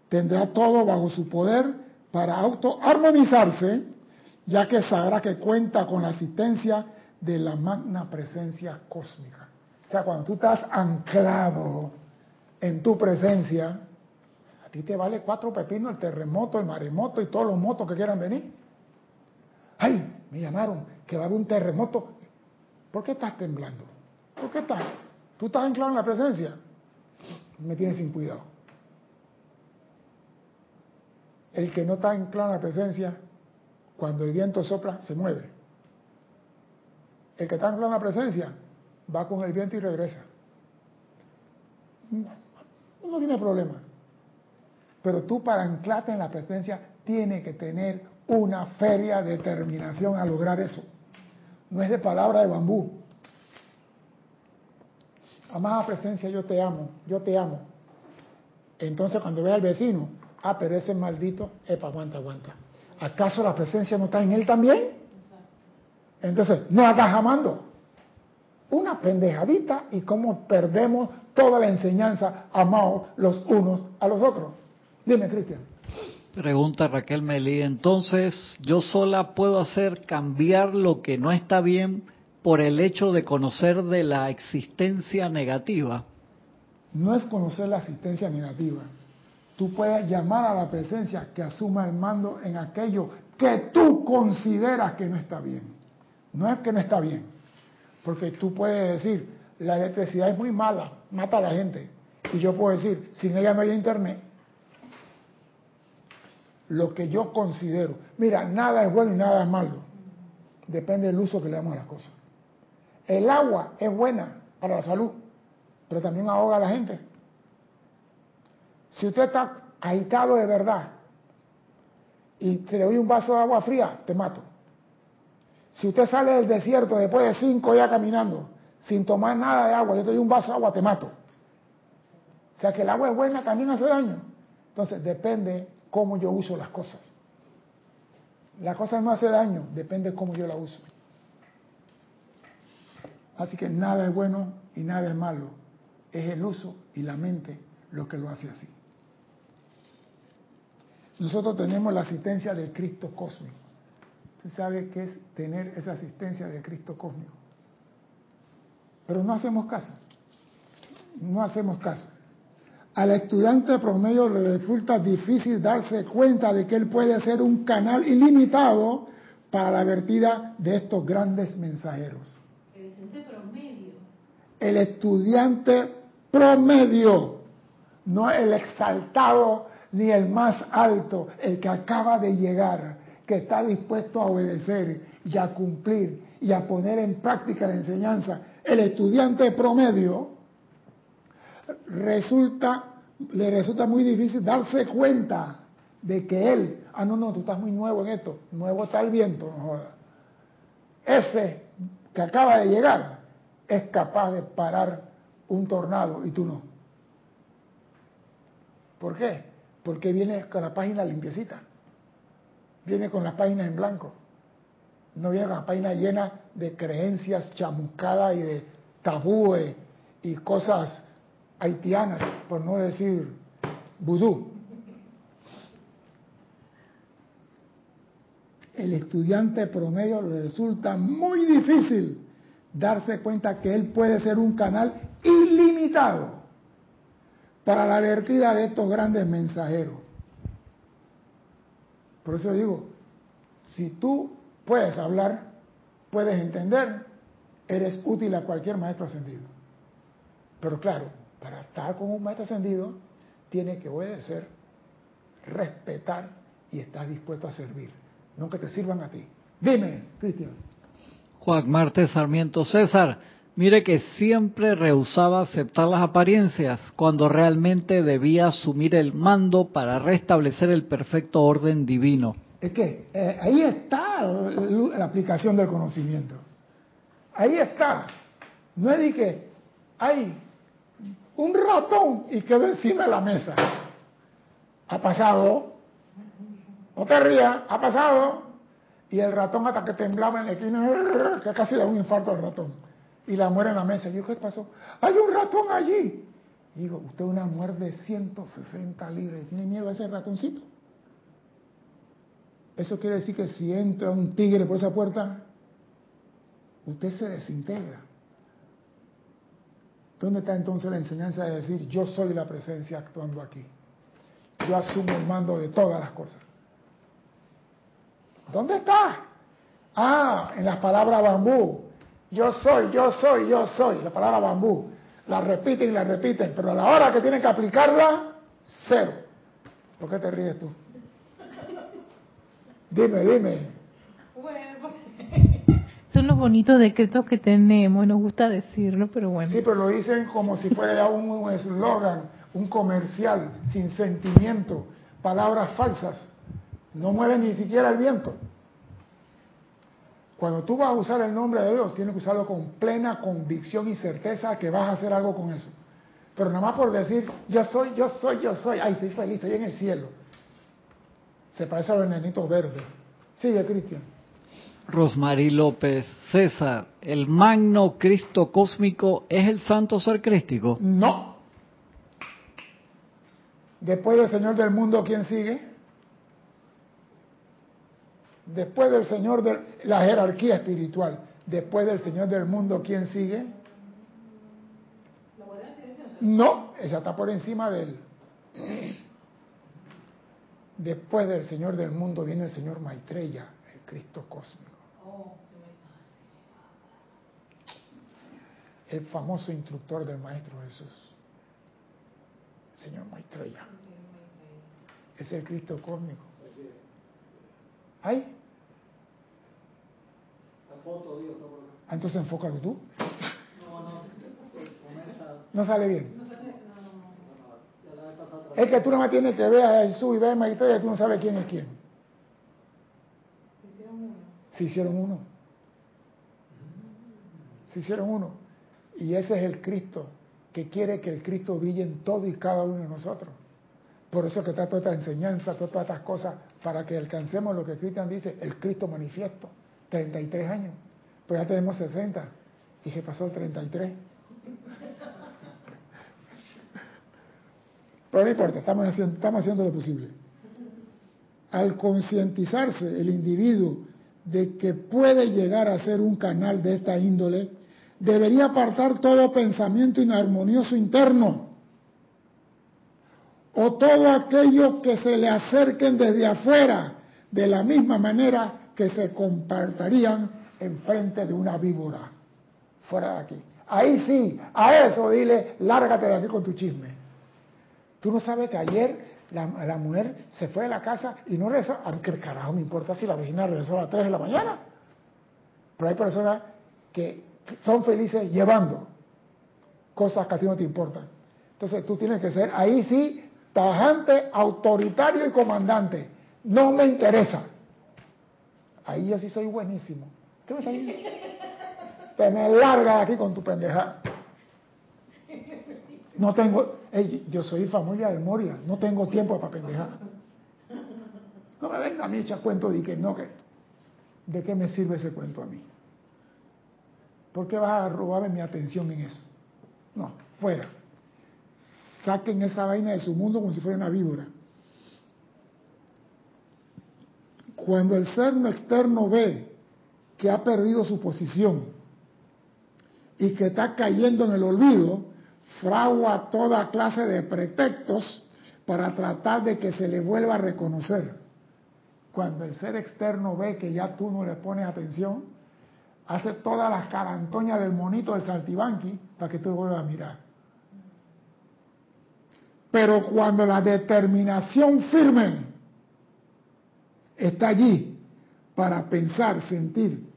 tendrá todo bajo su poder para autoarmonizarse, ya que sabrá que cuenta con la asistencia de la magna presencia cósmica. O sea, cuando tú estás anclado en tu presencia, a ti te vale cuatro pepinos el terremoto, el maremoto y todos los motos que quieran venir. ¡Ay! Me llamaron que va a haber un terremoto. ¿Por qué estás temblando? ¿Por qué estás? ¿Tú estás anclado en la presencia? Me tienes sin cuidado. El que no está anclado en la presencia, cuando el viento sopla, se mueve. El que está en la presencia va con el viento y regresa. no tiene problema. Pero tú para anclarte en la presencia tienes que tener una feria determinación a lograr eso. No es de palabra de bambú. Amada presencia, yo te amo, yo te amo. Entonces cuando ve al vecino, ah, pero ese maldito, epa, aguanta, aguanta. ¿Acaso la presencia no está en él también? Entonces, no estás amando. Una pendejadita y cómo perdemos toda la enseñanza amados los unos a los otros. Dime, Cristian. Pregunta Raquel Melí, entonces yo sola puedo hacer cambiar lo que no está bien por el hecho de conocer de la existencia negativa. No es conocer la existencia negativa. Tú puedes llamar a la presencia que asuma el mando en aquello que tú consideras que no está bien. No es que no está bien. Porque tú puedes decir, la electricidad es muy mala, mata a la gente. Y yo puedo decir, sin ella no hay internet. Lo que yo considero. Mira, nada es bueno y nada es malo. Depende del uso que le damos a las cosas. El agua es buena para la salud, pero también ahoga a la gente. Si usted está agitado de verdad y te doy un vaso de agua fría, te mato. Si usted sale del desierto después de cinco días caminando sin tomar nada de agua, yo te doy un vaso de agua, te mato. O sea que el agua es buena, también hace daño. Entonces depende cómo yo uso las cosas. La cosa no hace daño, depende cómo yo la uso. Así que nada es bueno y nada es malo. Es el uso y la mente lo que lo hace así. Nosotros tenemos la asistencia del Cristo cósmico. ¿Usted sabe qué es tener esa asistencia del Cristo cósmico? Pero no hacemos caso. No hacemos caso. Al estudiante promedio le resulta difícil darse cuenta de que él puede ser un canal ilimitado para la vertida de estos grandes mensajeros. El estudiante promedio. El estudiante promedio, no el exaltado ni el más alto, el que acaba de llegar, que está dispuesto a obedecer y a cumplir y a poner en práctica la enseñanza. El estudiante promedio resulta, le resulta muy difícil darse cuenta de que él, ah, no, no, tú estás muy nuevo en esto, nuevo está el viento, no joda. Ese que acaba de llegar es capaz de parar un tornado y tú no. ¿Por qué? Porque viene con la página limpiecita, viene con las páginas en blanco, no viene con la página llena de creencias chamuscadas y de tabúes y cosas haitianas, por no decir vudú. El estudiante promedio le resulta muy difícil darse cuenta que él puede ser un canal ilimitado para la vertida de estos grandes mensajeros. Por eso digo, si tú puedes hablar, puedes entender, eres útil a cualquier maestro ascendido. Pero claro, para estar con un maestro ascendido, tiene que obedecer, respetar y estar dispuesto a servir, no que te sirvan a ti. Dime, Cristian. Juan Martes Sarmiento César, mire que siempre rehusaba aceptar las apariencias cuando realmente debía asumir el mando para restablecer el perfecto orden divino. Es que eh, ahí está la aplicación del conocimiento. Ahí está. No es de que hay un ratón y quedó encima de la mesa. Ha pasado. No te rías, ha pasado. Y el ratón hasta que temblaba en la esquina, que casi da un infarto al ratón. Y la muere en la mesa. Y yo, ¿qué pasó? Hay un ratón allí. Y digo, usted es una mujer de 160 libras. ¿Tiene miedo a ese ratoncito? Eso quiere decir que si entra un tigre por esa puerta, usted se desintegra. ¿Dónde está entonces la enseñanza de decir yo soy la presencia actuando aquí? Yo asumo el mando de todas las cosas. ¿Dónde está? Ah, en las palabras bambú. Yo soy, yo soy, yo soy. La palabra bambú. La repiten y la repiten, pero a la hora que tienen que aplicarla, cero. ¿Por qué te ríes tú? Dime, dime. Bueno, son los bonitos decretos que tenemos y nos gusta decirlo, pero bueno. Sí, pero lo dicen como si fuera ya un eslogan, un comercial, sin sentimiento, palabras falsas. No mueven ni siquiera el viento. Cuando tú vas a usar el nombre de Dios, tienes que usarlo con plena convicción y certeza que vas a hacer algo con eso. Pero nada más por decir, yo soy, yo soy, yo soy, ay, estoy feliz, estoy en el cielo. Se parece a los nenitos verdes. Sigue, Cristian. Rosmarie López, César, ¿el magno Cristo cósmico es el santo ser crístico? No. Después del Señor del mundo, ¿quién sigue? Después del Señor de la jerarquía espiritual, después del Señor del mundo, ¿quién sigue? No, esa está por encima de él. Después del Señor del mundo viene el Señor Maitreya, el Cristo cósmico. El famoso instructor del Maestro Jesús, el Señor Maitreya. Es el Cristo cósmico. ¿Ay? Ah, entonces enfócalo tú. No sale bien. Es que tú no me tienes que ver a Jesús y ver a Maitreya y tú no sabes quién es quién. Se hicieron uno. Se hicieron uno. Y ese es el Cristo, que quiere que el Cristo brille en todo y cada uno de nosotros. Por eso que está toda esta enseñanza, todas estas cosas, para que alcancemos lo que Cristian dice, el Cristo manifiesto. 33 años. Pues ya tenemos 60 y se pasó el 33. Pero no importa, estamos haciendo, estamos haciendo lo posible. Al concientizarse el individuo de que puede llegar a ser un canal de esta índole, debería apartar todo pensamiento inarmonioso interno o todo aquello que se le acerquen desde afuera, de la misma manera que se compartirían enfrente de una víbora, fuera de aquí. Ahí sí, a eso dile, lárgate de aquí con tu chisme. Tú no sabes que ayer la, mujer se fue de la casa y no rezó. A mí carajo me importa si la vecina rezó a las 3 de la mañana. Pero hay personas que son felices llevando cosas que a ti no te importan. Entonces tú tienes que ser ahí sí tajante, autoritario y comandante. No me interesa. Ahí yo sí soy buenísimo. ¿Qué me está diciendo? Te aquí con tu pendeja. No tengo, yo soy familia de Moria, no tengo tiempo para pendejar. No me venga a mí echar cuento de que no, que, ¿de qué me sirve ese cuento a mí? ¿Por qué vas a robarme mi atención en eso? No, fuera. Saquen esa vaina de su mundo como si fuera una víbora. Cuando el ser externo ve que ha perdido su posición y que está cayendo en el olvido, fragua toda clase de pretextos para tratar de que se le vuelva a reconocer. Cuando el ser externo ve que ya tú no le pones atención, hace todas las carantoñas del monito del saltibanqui para que tú lo vuelvas a mirar. Pero cuando la determinación firme está allí para pensar, sentir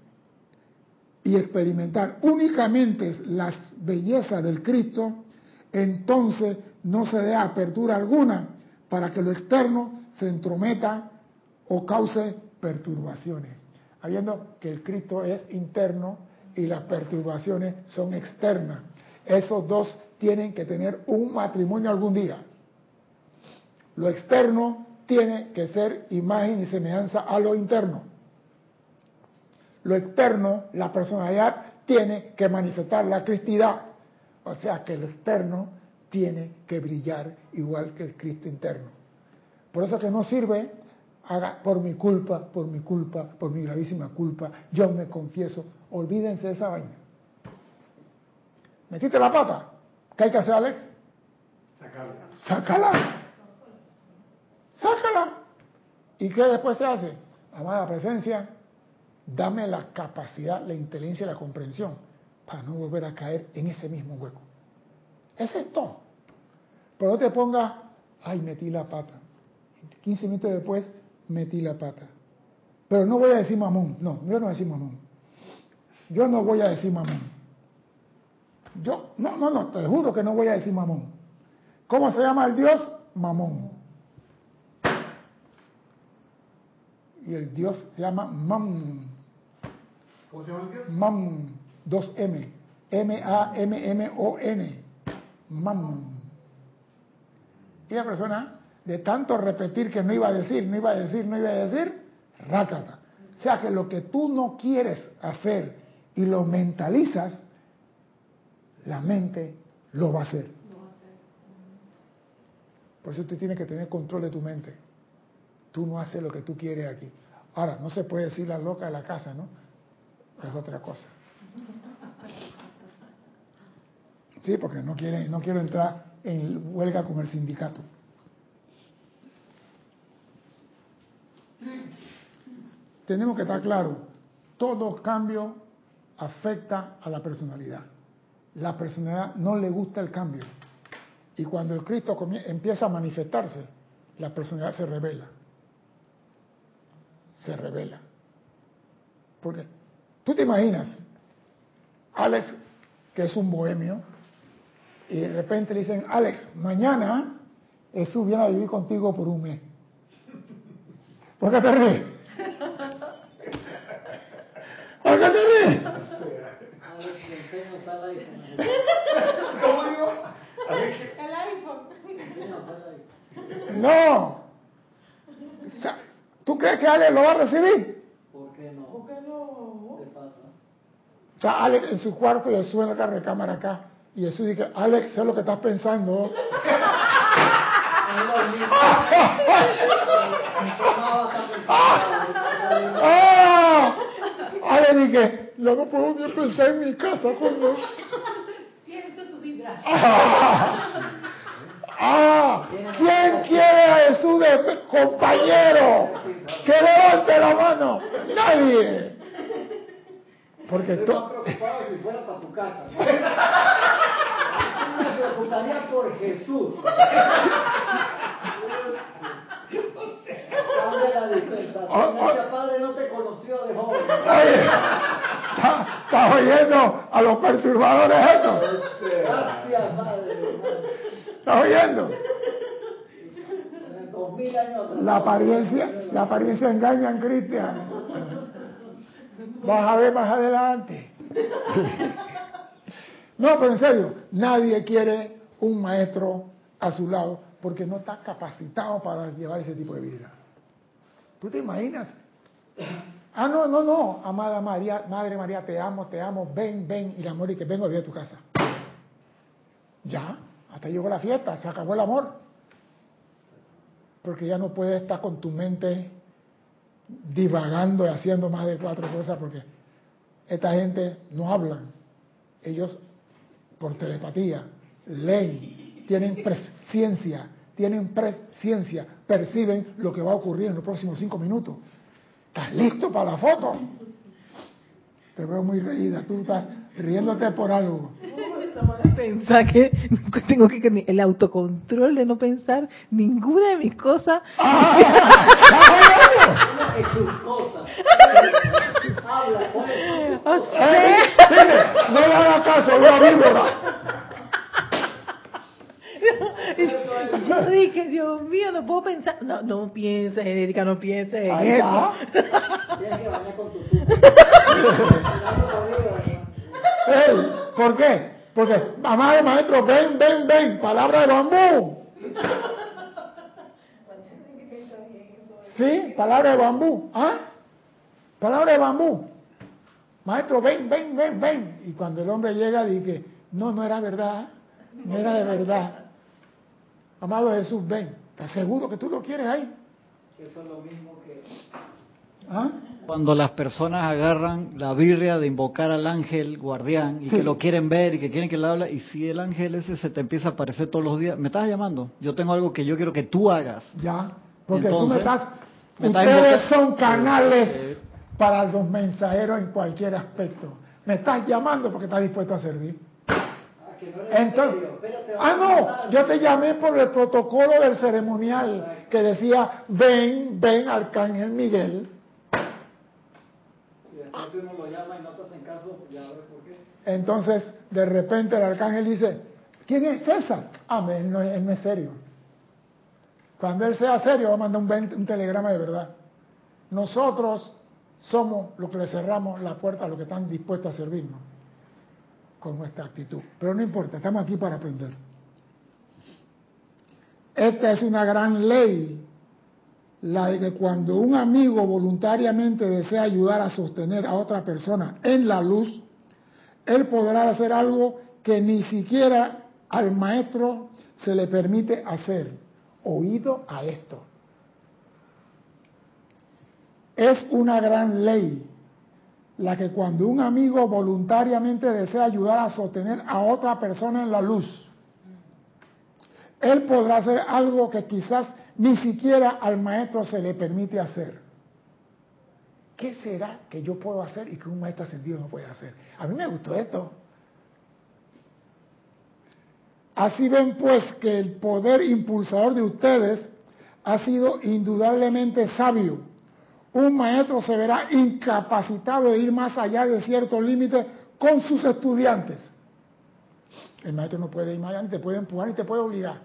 y experimentar únicamente las bellezas del Cristo, entonces no se dé apertura alguna para que lo externo se entrometa o cause perturbaciones, habiendo que el Cristo es interno y las perturbaciones son externas. Esos dos tienen que tener un matrimonio algún día. Lo externo tiene que ser imagen y semejanza a lo interno. Lo externo, la personalidad, tiene que manifestar la cristidad. O sea que lo externo tiene que brillar igual que el Cristo interno. Por eso que no sirve, haga por mi culpa, por mi culpa, por mi gravísima culpa, yo me confieso. Olvídense de esa vaina. ¿Metiste la pata? ¿Qué hay que hacer, Alex? Sácala. Sácala. Sácala. ¿Y qué después se hace? Amada presencia, dame la capacidad, la inteligencia y la comprensión para no volver a caer en ese mismo hueco. Ese es todo. Pero no te pongas, ay, metí la pata. 15 minutos después, metí la pata. Pero no voy a decir mamón. No, yo no voy a decir mamón. yo no voy a decir mamón. Yo, no, no, no, te juro que no voy a decir mamón. ¿Cómo se llama el Dios? Mamón. Y el Dios se llama Mam. ¿Cómo se llama el Dios? Mam. Dos M. M-A-M-M-O-N. Mam. Y la persona, de tanto repetir que no iba a decir, no iba a decir, no iba a decir, rácata. O sea que lo que tú no quieres hacer y lo mentalizas, la mente lo va a hacer. Por eso tú tienes que tener control de tu mente. Tú no haces lo que tú quieres aquí. Ahora, no se puede decir la loca de la casa, ¿no? Es otra cosa. Sí, porque no, no quiero entrar en huelga con el sindicato. Tenemos que estar claros, todo cambio afecta a la personalidad. La personalidad no le gusta el cambio. Y cuando el Cristo empieza a manifestarse, la personalidad se revela. Se revela. Porque tú te imaginas, Alex, que es un bohemio, y de repente le dicen, Alex, mañana Jesús viene a vivir contigo por un mes. ¿Por qué te ríes? ¿Por qué te ríes? ¿Cómo digo? El iPhone. No. O sea, ¿Tú crees que Alex lo va a recibir? ¿Por qué no? ¿Por qué no? ¿Qué pasa? O sea, Alex en su cuarto y Jesús en la recámara acá. Y Jesús dice, Alex, sé lo que estás pensando. ¡Ah! Alex dice, yo no puedo ni pensar en mi casa con Dios. Siento tu vibración. ¡Ah! ¡Ah! ¿Quién quiere a Jesús de compañero? Que levante la mano. Nadie. Porque Estoy to- más preocupado si fuera para tu casa. Me preocuparía por Jesús. La dispensación. Oh, oh. Ese padre no te conoció de joven. Oye, ¿estás estás oyendo a los perturbadores estos? Gracias, madre. ¿Estás oyendo? La apariencia, la apariencia engaña, Cristian. Vas a ver más adelante. No, pero en serio, nadie quiere un maestro a su lado porque no está capacitado para llevar ese tipo de vida. ¿Tú te imaginas? Ah, no, no, no, amada María, Madre María, te amo, te amo, ven, ven, y el amor y que vengo a vivir a tu casa. Ya, hasta llegó la fiesta, se acabó el amor. Porque ya no puedes estar con tu mente divagando y haciendo más de cuatro cosas porque esta gente no hablan. Ellos por telepatía leen, tienen presciencia, tienen presciencia, perciben lo que va a ocurrir en los próximos cinco minutos. ¿Estás listo para la foto? Te veo muy reída, tú estás riéndote por algo. Pensar que tengo que que el autocontrol de no pensar ninguna de mis cosas. ¡Ah! ¿Estás ¿Cómo que sus cosas? Habla, ¿cuál es su O sea, ¡Eh! No le haga caso, una víbora. yo dije, Dios mío, no puedo pensar. No, no pienses, Erika, no pienses en Ahí está. Tienes que bañar con tu tubo. ¿Por qué? Porque, mamá de maestro, ven, ven, ven, palabra de bambú. Sí, palabra de bambú. ¿Ah? Palabra de bambú. Maestro, ven, ven, ven, ven. Y cuando el hombre llega, dije, no, no era verdad. No era de verdad. Amado Jesús, ven. ¿Estás seguro que tú lo quieres ahí? Eso es lo mismo que... ¿Ah? Cuando las personas agarran la birria de invocar al ángel guardián y Sí. que lo quieren ver y que quieren que le hable, y si el ángel ese se te empieza a aparecer todos los días, me estás llamando, yo tengo algo que yo quiero que tú hagas. Ya. Porque tú me Entonces, estás. me estás ustedes son canales para los mensajeros en cualquier aspecto. Me estás llamando porque estás dispuesto a servir. Entonces, ah, no, yo te llamé por el protocolo del ceremonial que decía, ven, ven, Arcángel Miguel. Entonces de repente el arcángel dice, ¿quién es César? Ah, él no, él no es serio. Cuando él sea serio, va a mandar un, un telegrama de verdad. Nosotros somos los que le cerramos la puerta a los que están dispuestos a servirnos con nuestra actitud. Pero no importa, estamos aquí para aprender. Esta es una gran ley, la de que cuando un amigo voluntariamente desea ayudar a sostener a otra persona en la luz, él podrá hacer algo que ni siquiera al maestro se le permite hacer. Oído a esto. Es una gran ley la que cuando un amigo voluntariamente desea ayudar a sostener a otra persona en la luz, él podrá hacer algo que quizás ni siquiera al maestro se le permite hacer. ¿Qué será que yo puedo hacer y que un maestro ascendido no puede hacer? A mí me gustó esto. Así ven pues que el poder impulsador de ustedes ha sido indudablemente sabio. Un maestro se verá incapacitado de ir más allá de cierto límite con sus estudiantes. El maestro no puede ir más allá, ni te puede empujar ni te puede obligar.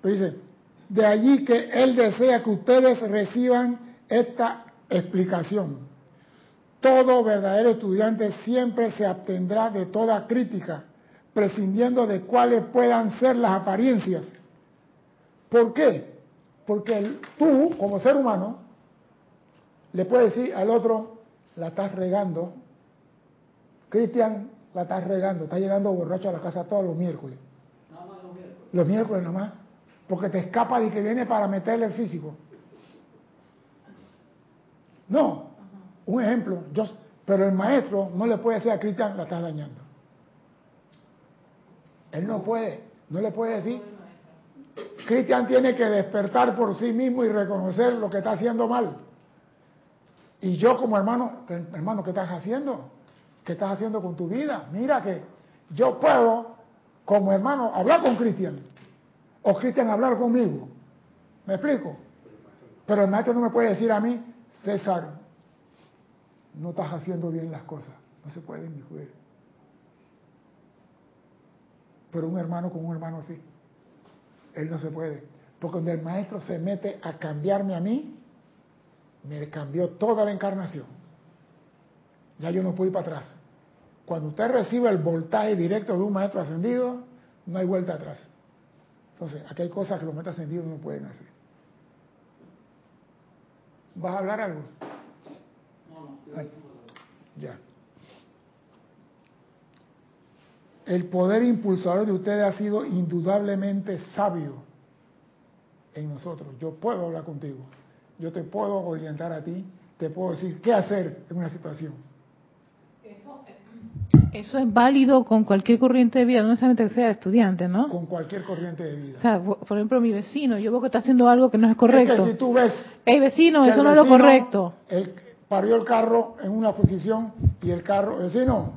Pero dice, de allí que él desea que ustedes reciban esta explicación. Todo verdadero estudiante siempre se abstendrá de toda crítica, prescindiendo de cuáles puedan ser las apariencias. ¿Por qué? Porque tú, como ser humano, le puedes decir al otro, la estás regando. Cristian, la estás regando. Está llegando borracho a la casa todos los miércoles. Nada más los miércoles. Los miércoles nomás. Porque te escapa de que viene para meterle el físico. No. Un ejemplo. Yo, pero el maestro no le puede decir a Cristian, la estás dañando. Él no puede. No le puede decir. Cristian tiene que despertar por sí mismo y reconocer lo que está haciendo mal. Y yo como hermano, ¿qué- hermano, ¿qué estás haciendo? ¿Qué estás haciendo con tu vida? Mira que yo puedo, como hermano, hablar con Cristian. O Cristian hablar conmigo. ¿Me explico? Pero el maestro no me puede decir a mí, César, no estás haciendo bien las cosas. No se puede, mi juez. Pero un hermano con un hermano sí. Él no se puede. Porque cuando el maestro se mete a cambiarme a mí, me cambió toda la encarnación. Ya yo no puedo ir para atrás. Cuando usted recibe el voltaje directo de un maestro ascendido, no hay vuelta atrás. Entonces, aquí hay cosas que los maestros ascendidos no pueden hacer. ¿Vas a hablar algo? No, no, yo Ay. Ya. El poder impulsador de ustedes ha sido indudablemente sabio en nosotros. Yo puedo hablar contigo. Yo te puedo orientar a ti. Te puedo decir qué hacer en una situación. Eso es válido con cualquier corriente de vida, no necesariamente que sea estudiante, ¿no? Con cualquier corriente de vida. O sea, por ejemplo, mi vecino, yo veo que está haciendo algo que no es correcto. Es que si tú ves Ey, vecino, eso no es lo correcto. El, parió el carro en una posición y el carro, vecino,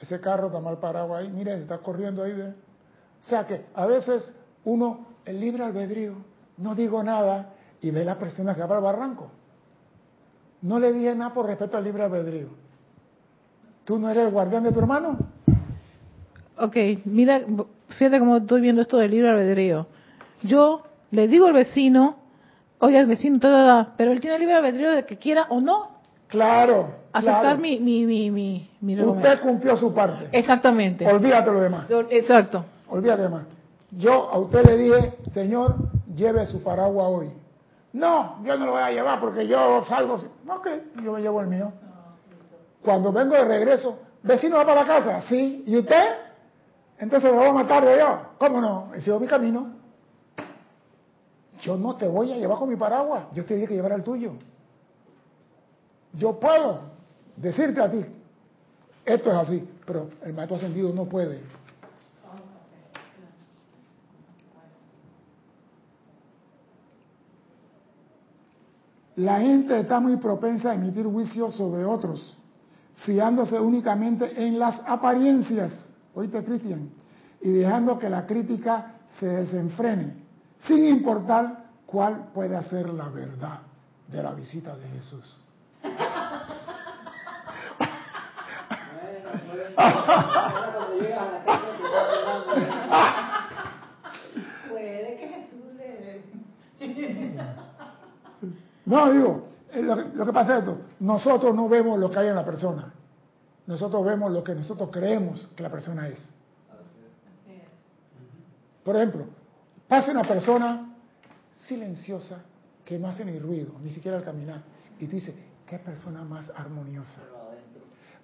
ese carro está mal parado ahí, mire, está corriendo ahí. ¿ve? O sea que a veces uno, el libre albedrío, no digo nada y ve la persona que va para el barranco. No le dije nada por respeto al libre albedrío. ¿Tú no eres el guardián de tu hermano? Ok, mira, fíjate cómo estoy viendo esto del libre albedrío. Yo le digo al vecino, oye, el vecino, ta, ta, ta, pero él tiene libre albedrío de que quiera o no Claro. aceptar claro. mi, mi, mi, mi, mi Usted cumplió su parte. Exactamente. Olvídate lo demás. Exacto. Olvídate más. Yo a usted le dije, señor, lleve su paraguas hoy. No, yo no lo voy a llevar porque yo salgo. sin-". Ok, yo me llevo el mío. Cuando vengo de regreso, vecino va para la casa, sí. ¿Y usted? Entonces me voy a matar yo. ¿Cómo no? He sido mi camino. Yo no te voy a llevar con mi paraguas. Yo te dije que llevar el tuyo. Yo puedo decirte a ti, esto es así, pero el maestro ascendido no puede. La gente está muy propensa a emitir juicios sobre otros, fiándose únicamente en las apariencias, oíste Cristian, y dejando que la crítica se desenfrene, sin importar cuál puede ser la verdad de la visita de Jesús. Puede que Jesús le... No, digo, lo, que- pasa es esto, nosotros no vemos lo que hay en la persona, nosotros vemos lo que nosotros creemos que la persona es. Por ejemplo, pasa una persona silenciosa que no hace ni ruido, ni siquiera al caminar, y tú dices, qué persona más armoniosa.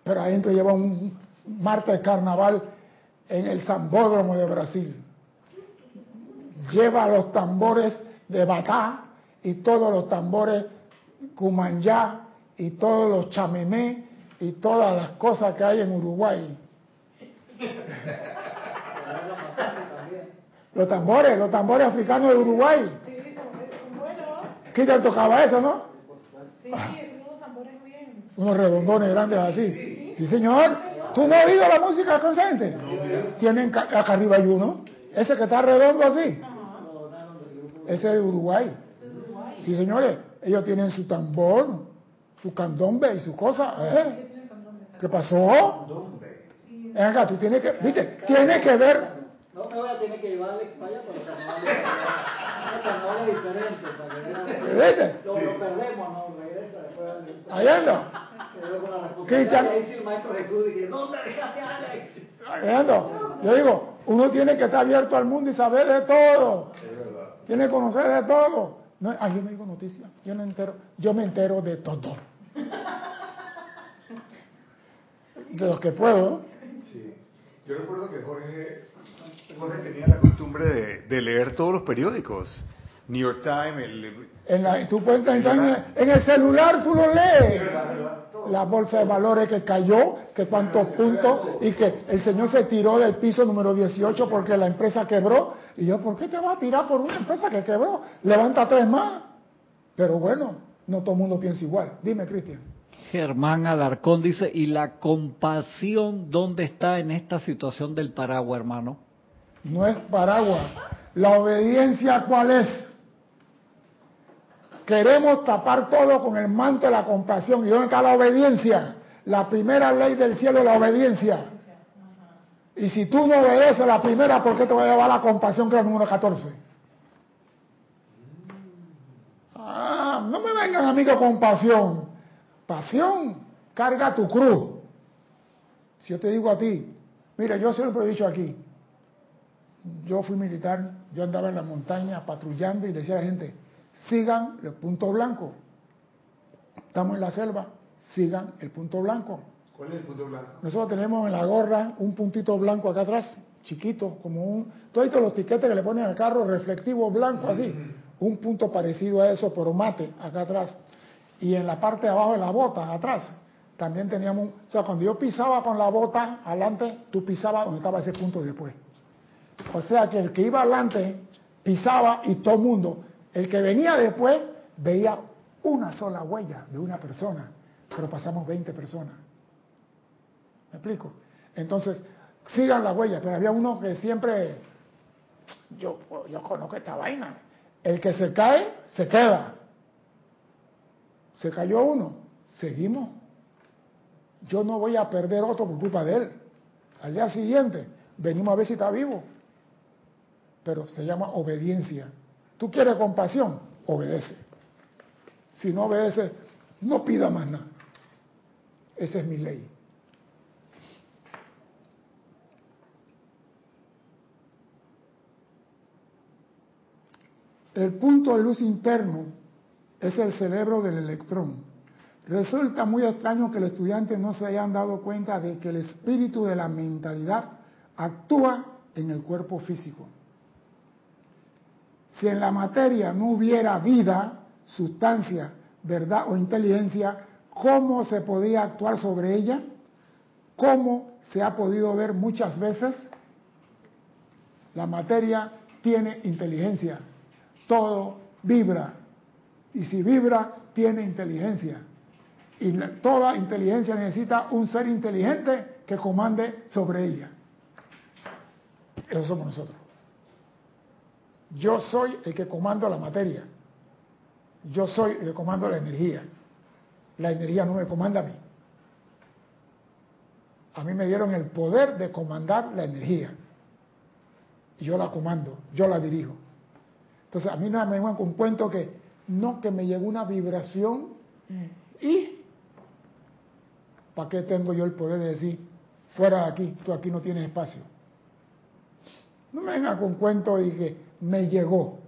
Pero adentro lleva un martes de carnaval en el Zambódromo de Brasil. Lleva los tambores de Batá y todos los tambores Cumanyá y todos los chamemé y todas las cosas que hay en Uruguay. Los tambores, los tambores africanos de Uruguay. Sí, son, buenos. ¿Qué te tocaba eso, no? Sí, son unos tambores bien. Unos redondones grandes así. Sí, señor. ¿Tú no has oído la música consciente? Tienen ca- acá arriba hay uno. Ese que está redondo así. Ese es de Uruguay. Sí, señores. Ellos tienen su tambor, su candombe y su cosa. ¿eh? ¿Qué pasó? Ven acá, tú tienes que, viste, tienes que ver. No me voy a tener que llevar a Alex para allá, pero diferentes, para que. ¿Viste? Lo, perdemos, no, regresa después Alex. Ahí anda. Cristian. Yo digo, uno tiene que estar abierto al mundo y saber de todo. Tiene que conocer de todo. No, ah, yo no digo noticias. Yo no entero. Yo me entero de todo. De lo que puedo. Sí. Yo recuerdo que Jorge, Jorge tenía la costumbre de, de leer todos los periódicos. New York Times, el, En la, tú puedes entrar en, en el celular, tú lo lees. verdad, verdad, todo. La bolsa de valores que cayó, que cuántos puntos, y que el señor se tiró del piso número 18 porque la empresa quebró. Y yo, ¿por qué te vas a tirar por una empresa que quebró? Levanta tres más. Pero bueno, no todo el mundo piensa igual. Dime, Cristian. Germán Alarcón dice, ¿y la compasión dónde está en esta situación del paraguas, hermano? No es paraguas. La obediencia, ¿cuál es? Queremos tapar todo con el manto de la compasión. ¿Y dónde está la obediencia? La primera ley del cielo es la obediencia. Y si tú no obedeces la primera, ¿por qué te va a llevar la compasión que es número 14? Ah, no me vengan a mí con compasión. Pasión, carga tu cruz. Si yo te digo a ti, mira, yo siempre he dicho aquí, yo fui militar, yo andaba en la montaña patrullando y decía a la gente, sigan el punto blanco. Estamos en la selva, sigan el punto blanco. ¿Cuál es el punto blanco? Nosotros tenemos en la gorra un puntito blanco acá atrás, chiquito, como un... Todos los tiquetes que le ponen al carro, reflectivo blanco así. Un punto parecido a eso, pero mate, acá atrás. Y en la parte de abajo de la bota, atrás, también teníamos... O sea, cuando yo pisaba con la bota adelante, tú pisabas donde estaba ese punto después. O sea que el que iba adelante pisaba y todo el mundo. El que venía después veía una sola huella de una persona, pero pasamos 20 personas. ¿Me explico? Entonces, sigan la huella, pero había uno que siempre, yo, yo conozco esta vaina, el que se cae, se queda. Se cayó uno, seguimos. Yo no voy a perder otro por culpa de él. Al día siguiente, venimos a ver si está vivo. Pero se llama obediencia. ¿Tú quieres compasión? Obedece. Si no obedece, no pida más nada. Esa es mi ley. El punto de luz interno es el cerebro del electrón. Resulta muy extraño que los estudiantes no se hayan dado cuenta de que el espíritu de la mentalidad actúa en el cuerpo físico. Si en la materia no hubiera vida, sustancia, verdad o inteligencia, ¿cómo se podría actuar sobre ella? ¿Cómo se ha podido ver muchas veces? La materia tiene inteligencia, todo vibra, y si vibra, tiene inteligencia. Y toda inteligencia necesita un ser inteligente que comande sobre ella. Eso somos nosotros. Yo soy el que comando la materia. Yo soy el que comando la energía. La energía no me comanda a mí. A mí me dieron el poder de comandar la energía. Y yo la comando, yo la dirijo. Entonces a mí no me vengan con cuento que no, que me llegó una vibración y ¿para qué tengo yo el poder de decir, fuera de aquí, tú aquí no tienes espacio? No me vengan con cuento y que me llegó.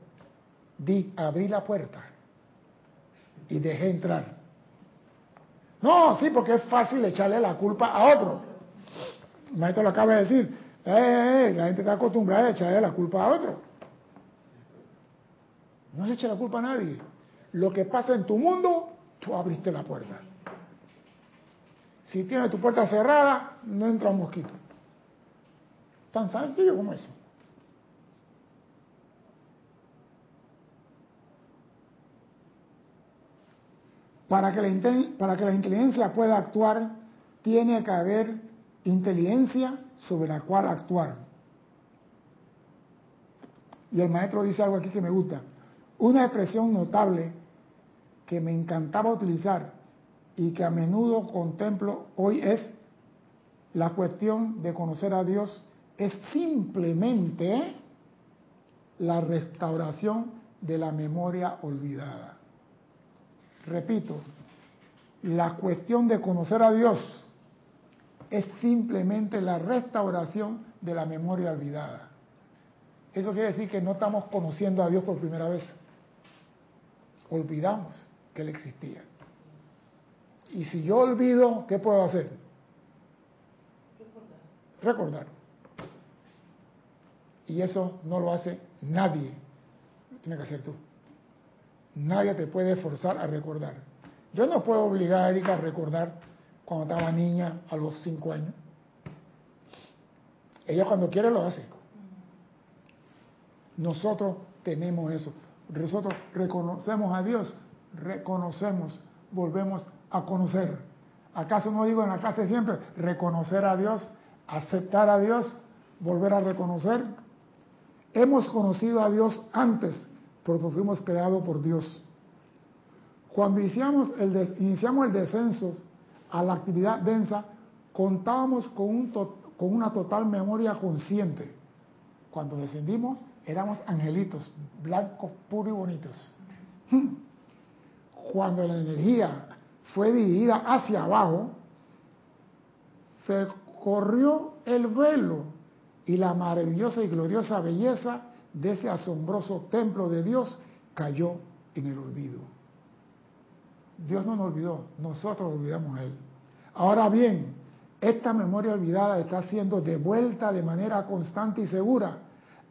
Di, abrí la puerta y dejé entrar. No, sí, porque es fácil echarle la culpa a otro. Maestro lo acaba de decir. Eh, eh, eh, la gente está acostumbrada a echarle la culpa a otro. No le eche la culpa a nadie. Lo que pasa en tu mundo, tú abriste la puerta. Si tienes tu puerta cerrada, no entra un mosquito. Tan sencillo como eso. Para que, la, inteligencia pueda actuar, tiene que haber inteligencia sobre la cual actuar. Y el maestro dice algo aquí que me gusta. Una expresión notable que me encantaba utilizar y que a menudo contemplo hoy es la cuestión de conocer a Dios es simplemente la restauración de la memoria olvidada. Repito, la cuestión de conocer a Dios es simplemente la restauración de la memoria olvidada. Eso quiere decir que no estamos conociendo a Dios por primera vez. Olvidamos que Él existía. Y si yo olvido, ¿qué puedo hacer? Recordar. Y eso no lo hace nadie. Lo tiene que hacer tú. Nadie te puede forzar a recordar. Yo no puedo obligar a Erika a recordar cuando estaba niña a los cinco años. Ella cuando quiere lo hace. Nosotros tenemos eso. Nosotros reconocemos a Dios, reconocemos, volvemos a conocer. ¿Acaso no digo en la casa siempre reconocer a Dios, aceptar a Dios, volver a reconocer? Hemos conocido a Dios antes porque fuimos creados por Dios. Cuando iniciamos el, iniciamos el descenso a la actividad densa, contábamos con, un con una total memoria consciente. Cuando descendimos, éramos angelitos, blancos, puros y bonitos. Cuando la energía fue dirigida hacia abajo, se corrió el velo y la maravillosa y gloriosa belleza de ese asombroso templo de Dios cayó en el olvido. Dios no nos olvidó, nosotros olvidamos a Él. Ahora bien, esta memoria olvidada está siendo devuelta de manera constante y segura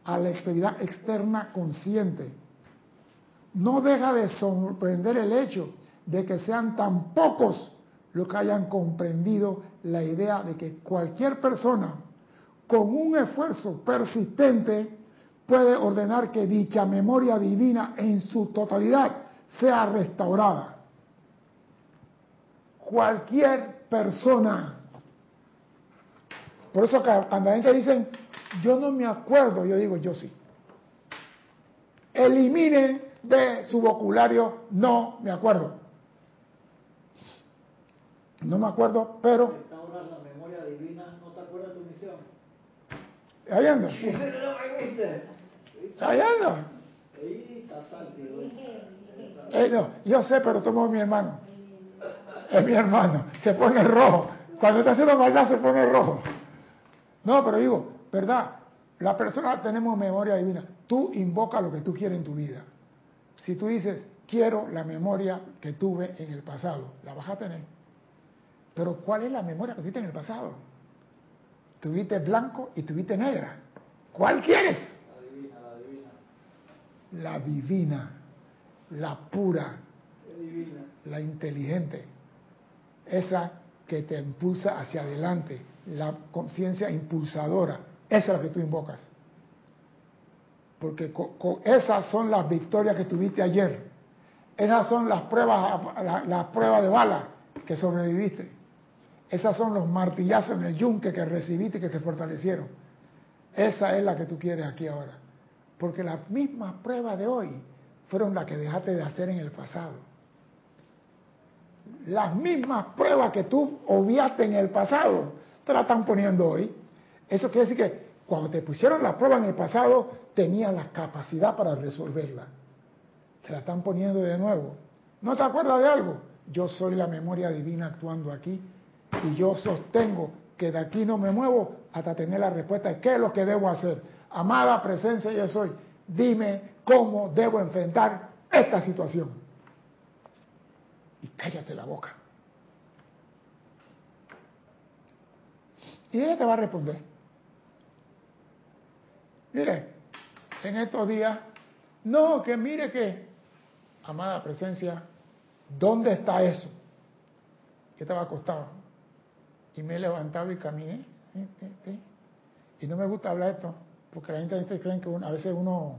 a la actividad externa consciente. No deja de sorprender el hecho de que sean tan pocos los que hayan comprendido la idea de que cualquier persona con un esfuerzo persistente puede ordenar que dicha memoria divina en su totalidad sea restaurada. Cualquier persona. Por eso cuando la gente dicen, yo no me acuerdo, yo digo, yo sí. Elimine de su vocabulario, no me acuerdo. No me acuerdo, pero... Restaurar la memoria divina, ¿no te acuerdas de tu misión? Anda. Anda. Eh, no, yo sé, pero tomo mi hermano. Es mi hermano. Se pone rojo. Cuando está haciendo maldad se pone rojo. No, pero digo, ¿verdad? La persona tenemos memoria divina. Tú invoca lo que tú quieres en tu vida. Si tú dices, quiero la memoria que tuve en el pasado, la vas a tener. Pero ¿cuál es la memoria que tuviste en el pasado? Tuviste blanco y tuviste negra. ¿Cuál quieres? La divina, la divina. La divina, la pura, la inteligente. Esa que te impulsa hacia adelante, la conciencia impulsadora. Esa es la que tú invocas. Porque esas son las victorias que tuviste ayer. Esas son las pruebas, las pruebas de bala que sobreviviste. Esas son los martillazos en el yunque que recibiste y que te fortalecieron. Esa es la que tú quieres aquí ahora. Porque las mismas pruebas de hoy fueron las que dejaste de hacer en el pasado. Las mismas pruebas que tú obviaste en el pasado, te la están poniendo hoy. Eso quiere decir que cuando te pusieron la prueba en el pasado, tenías la capacidad para resolverla. Te la están poniendo de nuevo. ¿No te acuerdas de algo? Yo soy la memoria divina actuando aquí y yo sostengo que de aquí no me muevo hasta tener la respuesta de qué es lo que debo hacer. Amada presencia yo soy, dime cómo debo enfrentar esta situación. Y cállate la boca. Y ella te va a responder. Mire, en estos días, no, que mire que, amada presencia, ¿dónde está eso? Yo estaba acostado y me he levantado y caminé. Eh, eh, eh. Y no me gusta hablar esto, porque la gente cree que a veces uno,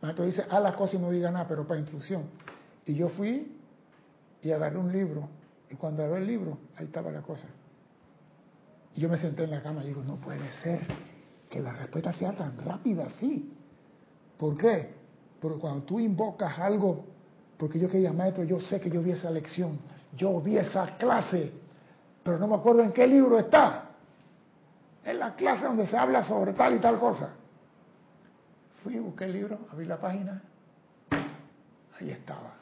maestro dice, a las cosas y no diga nada, pero para instrucción. Y yo fui y agarré un libro, y cuando agarré el libro, ahí estaba la cosa. Y yo me senté en la cama y digo, no puede ser que la respuesta sea tan rápida así. ¿Por qué? Porque cuando tú invocas algo, porque yo quería maestro, yo sé que yo vi esa lección, yo vi esa clase, pero no me acuerdo en qué libro está. En la clase donde se habla sobre tal y tal cosa. Fui, busqué el libro, abrí la página, ahí estaba.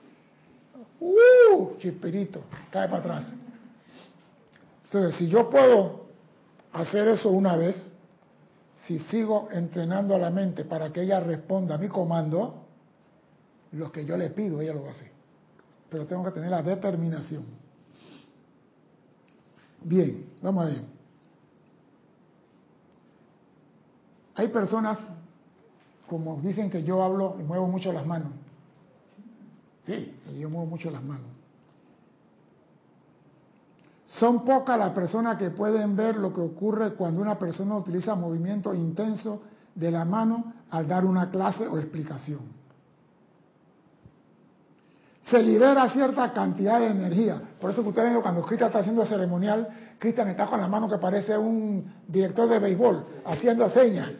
¡Uh! Chispirito, cae para atrás. Entonces, si yo puedo hacer eso una vez, si sigo entrenando a la mente para que ella responda a mi comando, lo que yo le pido, ella lo va a hacer. Pero tengo que tener la determinación. Bien, vamos a ver. Hay personas, como dicen que yo hablo y muevo mucho las manos. Sí, yo muevo mucho las manos. Son pocas las personas que pueden ver lo que ocurre cuando una persona utiliza movimiento intenso de la mano al dar una clase o explicación. Se libera cierta cantidad de energía. Por eso que ustedes ven cuando Cristian está haciendo ceremonial, Cristian está con la mano que parece un director de béisbol, haciendo señas.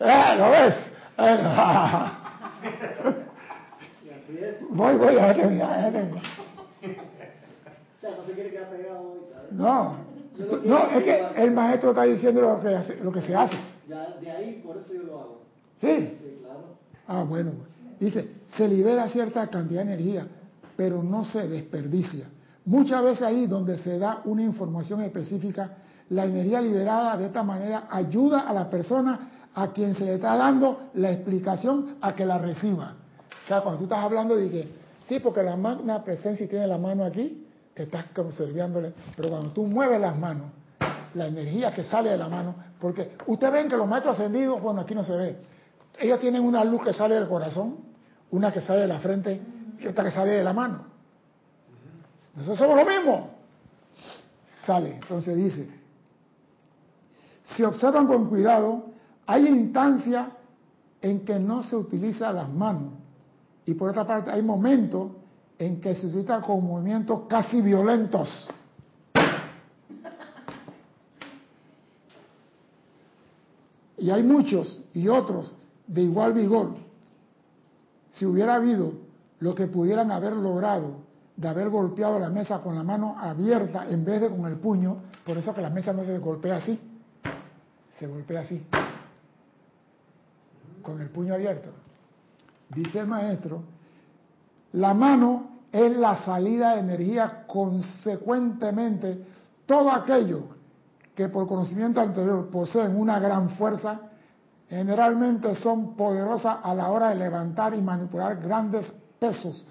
¡Eh, ¿Lo ves? voy, voy, a ver, ya tengo no se quiere quedar pegado No, no, es que el maestro está diciendo lo que, lo que se hace. Ya, de ahí, por eso yo lo hago. Sí. Ah, bueno. Dice, se libera cierta cantidad de energía, pero no se desperdicia. Muchas veces ahí donde se da una información específica, la energía liberada de esta manera ayuda a la persona a quien se le está dando la explicación a que la reciba. O sea, cuando tú estás hablando de que, sí, porque la magna presencia tiene la mano aquí, te estás conservándole, pero cuando tú mueves las manos, la energía que sale de la mano, porque ustedes ven que los maestros ascendidos, bueno, aquí no se ve, ellos tienen una luz que sale del corazón, una que sale de la frente y otra que sale de la mano. Nosotros somos lo mismo. Sale, entonces dice, si observan con cuidado, hay instancias en que no se utilizan las manos. Y por otra parte, hay momentos en que se utiliza con movimientos casi violentos. Y hay muchos y otros de igual vigor. Si hubiera habido lo que pudieran haber logrado de haber golpeado la mesa con la mano abierta en vez de con el puño, por eso que la mesa no se golpea así, se golpea así, con el puño abierto. Dice el maestro la mano es la salida de energía, consecuentemente, todo aquello que por conocimiento anterior poseen una gran fuerza, generalmente son poderosas a la hora de levantar y manipular grandes pesos.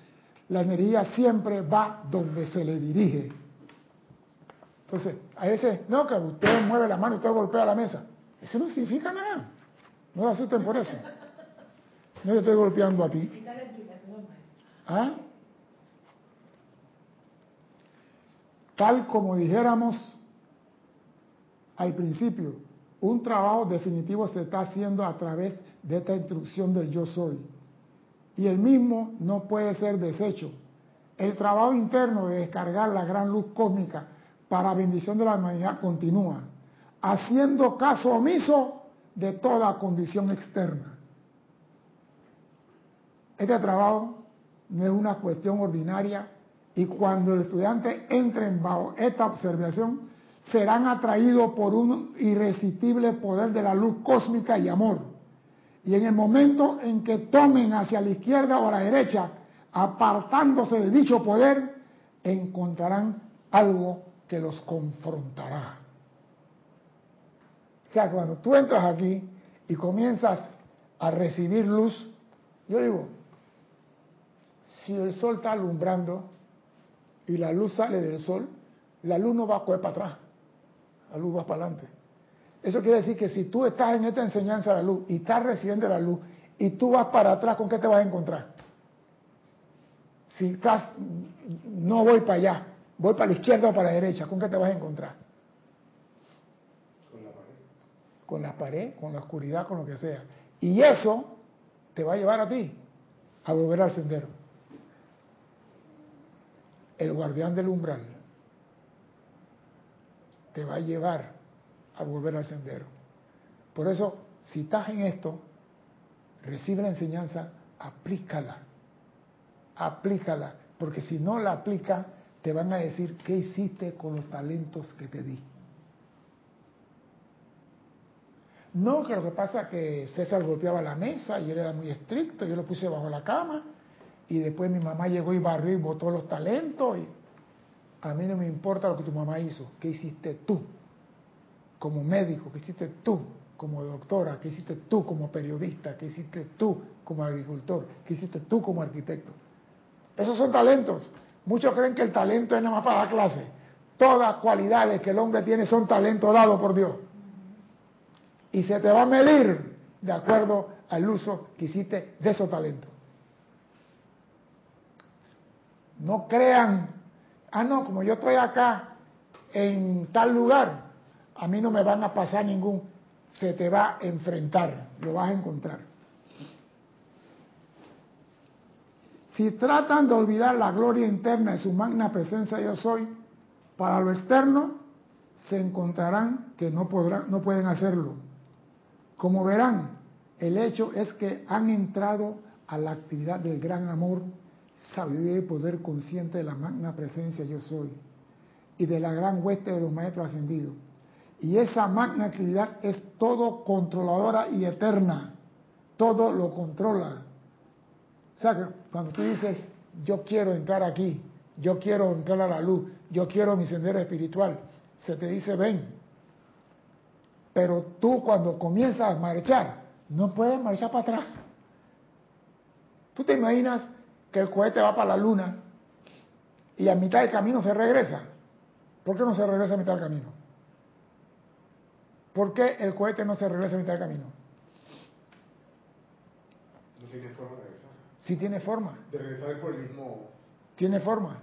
La energía siempre va donde se le dirige. Entonces, a veces, no, que usted mueve la mano usted golpea la mesa. Eso no significa nada. No se asusten por eso. No yo estoy golpeando a ti. ¿Ah? Tal como dijéramos al principio, un trabajo definitivo se está haciendo a través de esta instrucción del yo soy. Y el mismo no puede ser deshecho. El trabajo interno de descargar la gran luz cósmica para bendición de la humanidad continúa, haciendo caso omiso de toda condición externa. Este trabajo no es una cuestión ordinaria y cuando el estudiante entra en bajo esta observación, serán atraídos por un irresistible poder de la luz cósmica y amor. Y en el momento en que tomen hacia la izquierda o a la derecha, apartándose de dicho poder, encontrarán algo que los confrontará. O sea, cuando tú entras aquí y comienzas a recibir luz, yo digo, si el sol está alumbrando y la luz sale del sol, la luz no va a coger para atrás, la luz va para adelante. Eso quiere decir que si tú estás en esta enseñanza de la luz y estás recibiendo la luz y tú vas para atrás, ¿con qué te vas a encontrar? Si estás, no voy para allá, voy para la izquierda o para la derecha, ¿con qué te vas a encontrar? Con la pared. Con la pared, con la oscuridad, con lo que sea. Y eso te va a llevar a ti a volver al sendero. El guardián del umbral te va a llevar a volver al sendero. Por eso, si estás en esto, recibe la enseñanza, aplícala. Aplícala. Porque si no la aplica, te van a decir qué hiciste con los talentos que te di. No, que lo que pasa es que César golpeaba la mesa y él era muy estricto, yo lo puse bajo la cama y después mi mamá llegó y barrió y botó los talentos y a mí no me importa lo que tu mamá hizo, ¿qué hiciste tú? Como médico, ¿qué hiciste tú? Como doctora, ¿qué hiciste tú como periodista? ¿Qué hiciste tú como agricultor? ¿Qué hiciste tú como arquitecto? Esos son talentos. Muchos creen que el talento es nada más para dar clase. Todas cualidades que el hombre tiene son talentos dados por Dios y se te va a medir de acuerdo al uso que hiciste de esos talentos. No crean, ah, no, como yo estoy acá en tal lugar, a mí no me van a pasar ningún, se te va a enfrentar, lo vas a encontrar. Si tratan de olvidar la gloria interna de su magna presencia yo soy, para lo externo se encontrarán que no, podrán, no pueden hacerlo como verán, el hecho es que han entrado a la actividad del gran amor, sabiduría y poder consciente de la magna presencia yo soy y de la gran hueste de los maestros ascendidos. Y esa magna actividad es todo controladora y eterna. Todo lo controla. O sea que cuando tú dices, yo quiero entrar aquí, yo quiero entrar a la luz, yo quiero mi sendero espiritual, se te dice, ven, pero tú cuando comienzas a marchar, no puedes marchar para atrás. ¿Tú te imaginas que el cohete va para la luna y a mitad del camino se regresa? ¿Por qué no se regresa a mitad del camino? ¿Por qué el cohete no se regresa a mitad del camino? No tiene forma de regresar. Sí tiene forma. De regresar por el mismo... Tiene forma.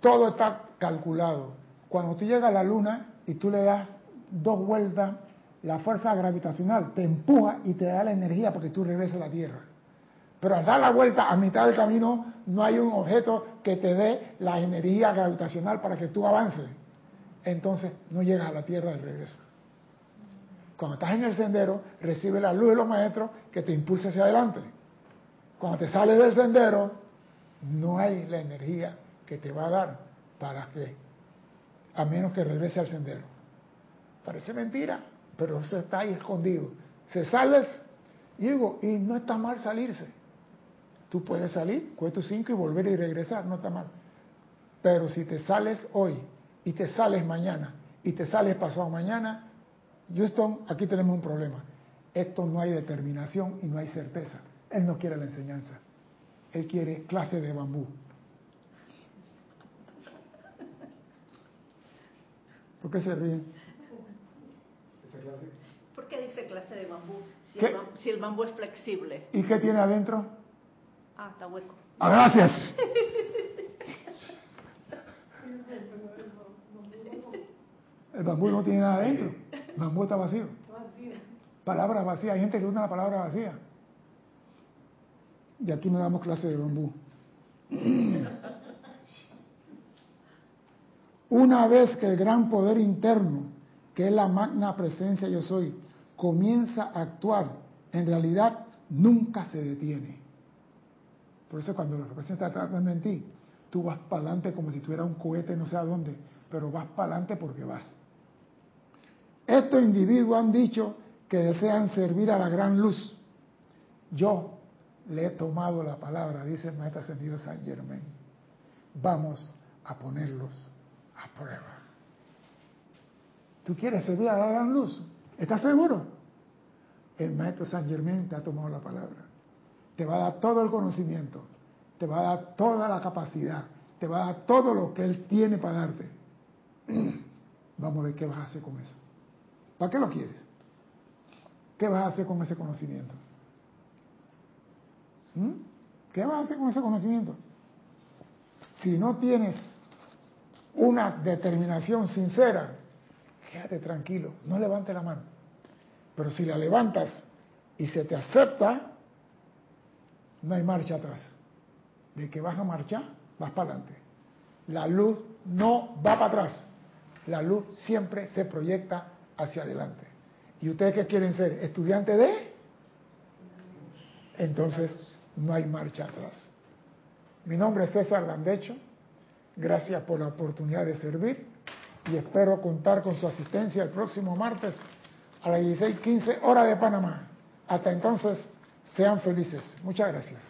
Todo está calculado. Cuando tú llegas a la luna y tú le das dos vueltas, la fuerza gravitacional te empuja y te da la energía para que tú regreses a la Tierra. Pero al dar la vuelta a mitad del camino no hay un objeto que te dé la energía gravitacional para que tú avances. Entonces no llegas a la Tierra de regreso. Cuando estás en el sendero, recibe la luz de los maestros que te impulsa hacia adelante. Cuando te sales del sendero, no hay la energía que te va a dar para que, a menos que regrese al sendero. Parece mentira, pero eso está ahí escondido. Se sales, y digo, y no está mal salirse. Tú puedes salir, cuesta cinco y volver y regresar, no está mal. Pero si te sales hoy y te sales mañana y te sales pasado mañana, Houston, aquí tenemos un problema. Esto no hay determinación y no hay certeza. Él no quiere la enseñanza. Él quiere clase de bambú. ¿Por qué se ríen? ¿Por qué dice clase de bambú? Si el, bam- si el bambú es flexible. ¿Y qué tiene adentro? Ah, está hueco. Ah, gracias. El bambú no tiene nada adentro. El bambú está vacío. Palabra vacía. Hay gente que usa la palabra vacía. Y aquí no damos clase de bambú. Una vez que el gran poder interno, que es la magna presencia yo soy, comienza a actuar, en realidad nunca se detiene. Por eso cuando la presencia está tratando en ti, tú vas para adelante como si tuviera un cohete no sé a dónde, pero vas para adelante porque vas. Estos individuos han dicho que desean servir a la gran luz. Yo le he tomado la palabra, dice el maestro ascendido San Germain. Vamos a ponerlos a prueba. ¿Tú quieres servir a la gran luz? ¿Estás seguro? El maestro San Germain te ha tomado la palabra. Te va a dar todo el conocimiento, te va a dar toda la capacidad, te va a dar todo lo que él tiene para darte. Vamos a ver qué vas a hacer con eso. ¿Para qué lo quieres? ¿Qué vas a hacer con ese conocimiento? ¿Mm? ¿Qué vas a hacer con ese conocimiento? Si no tienes una determinación sincera, quédate tranquilo, no levante la mano. Pero si la levantas y se te acepta, no hay marcha atrás. De que vas a marchar, vas para adelante. La luz no va para atrás. La luz siempre se proyecta hacia adelante. ¿Y ustedes qué quieren ser? ¿Estudiantes de? Entonces no hay marcha atrás. Mi nombre es César Landecho. Gracias por la oportunidad de servir y espero contar con su asistencia el próximo martes a las 16:15 hora de Panamá. Hasta entonces, sean felices. Muchas gracias.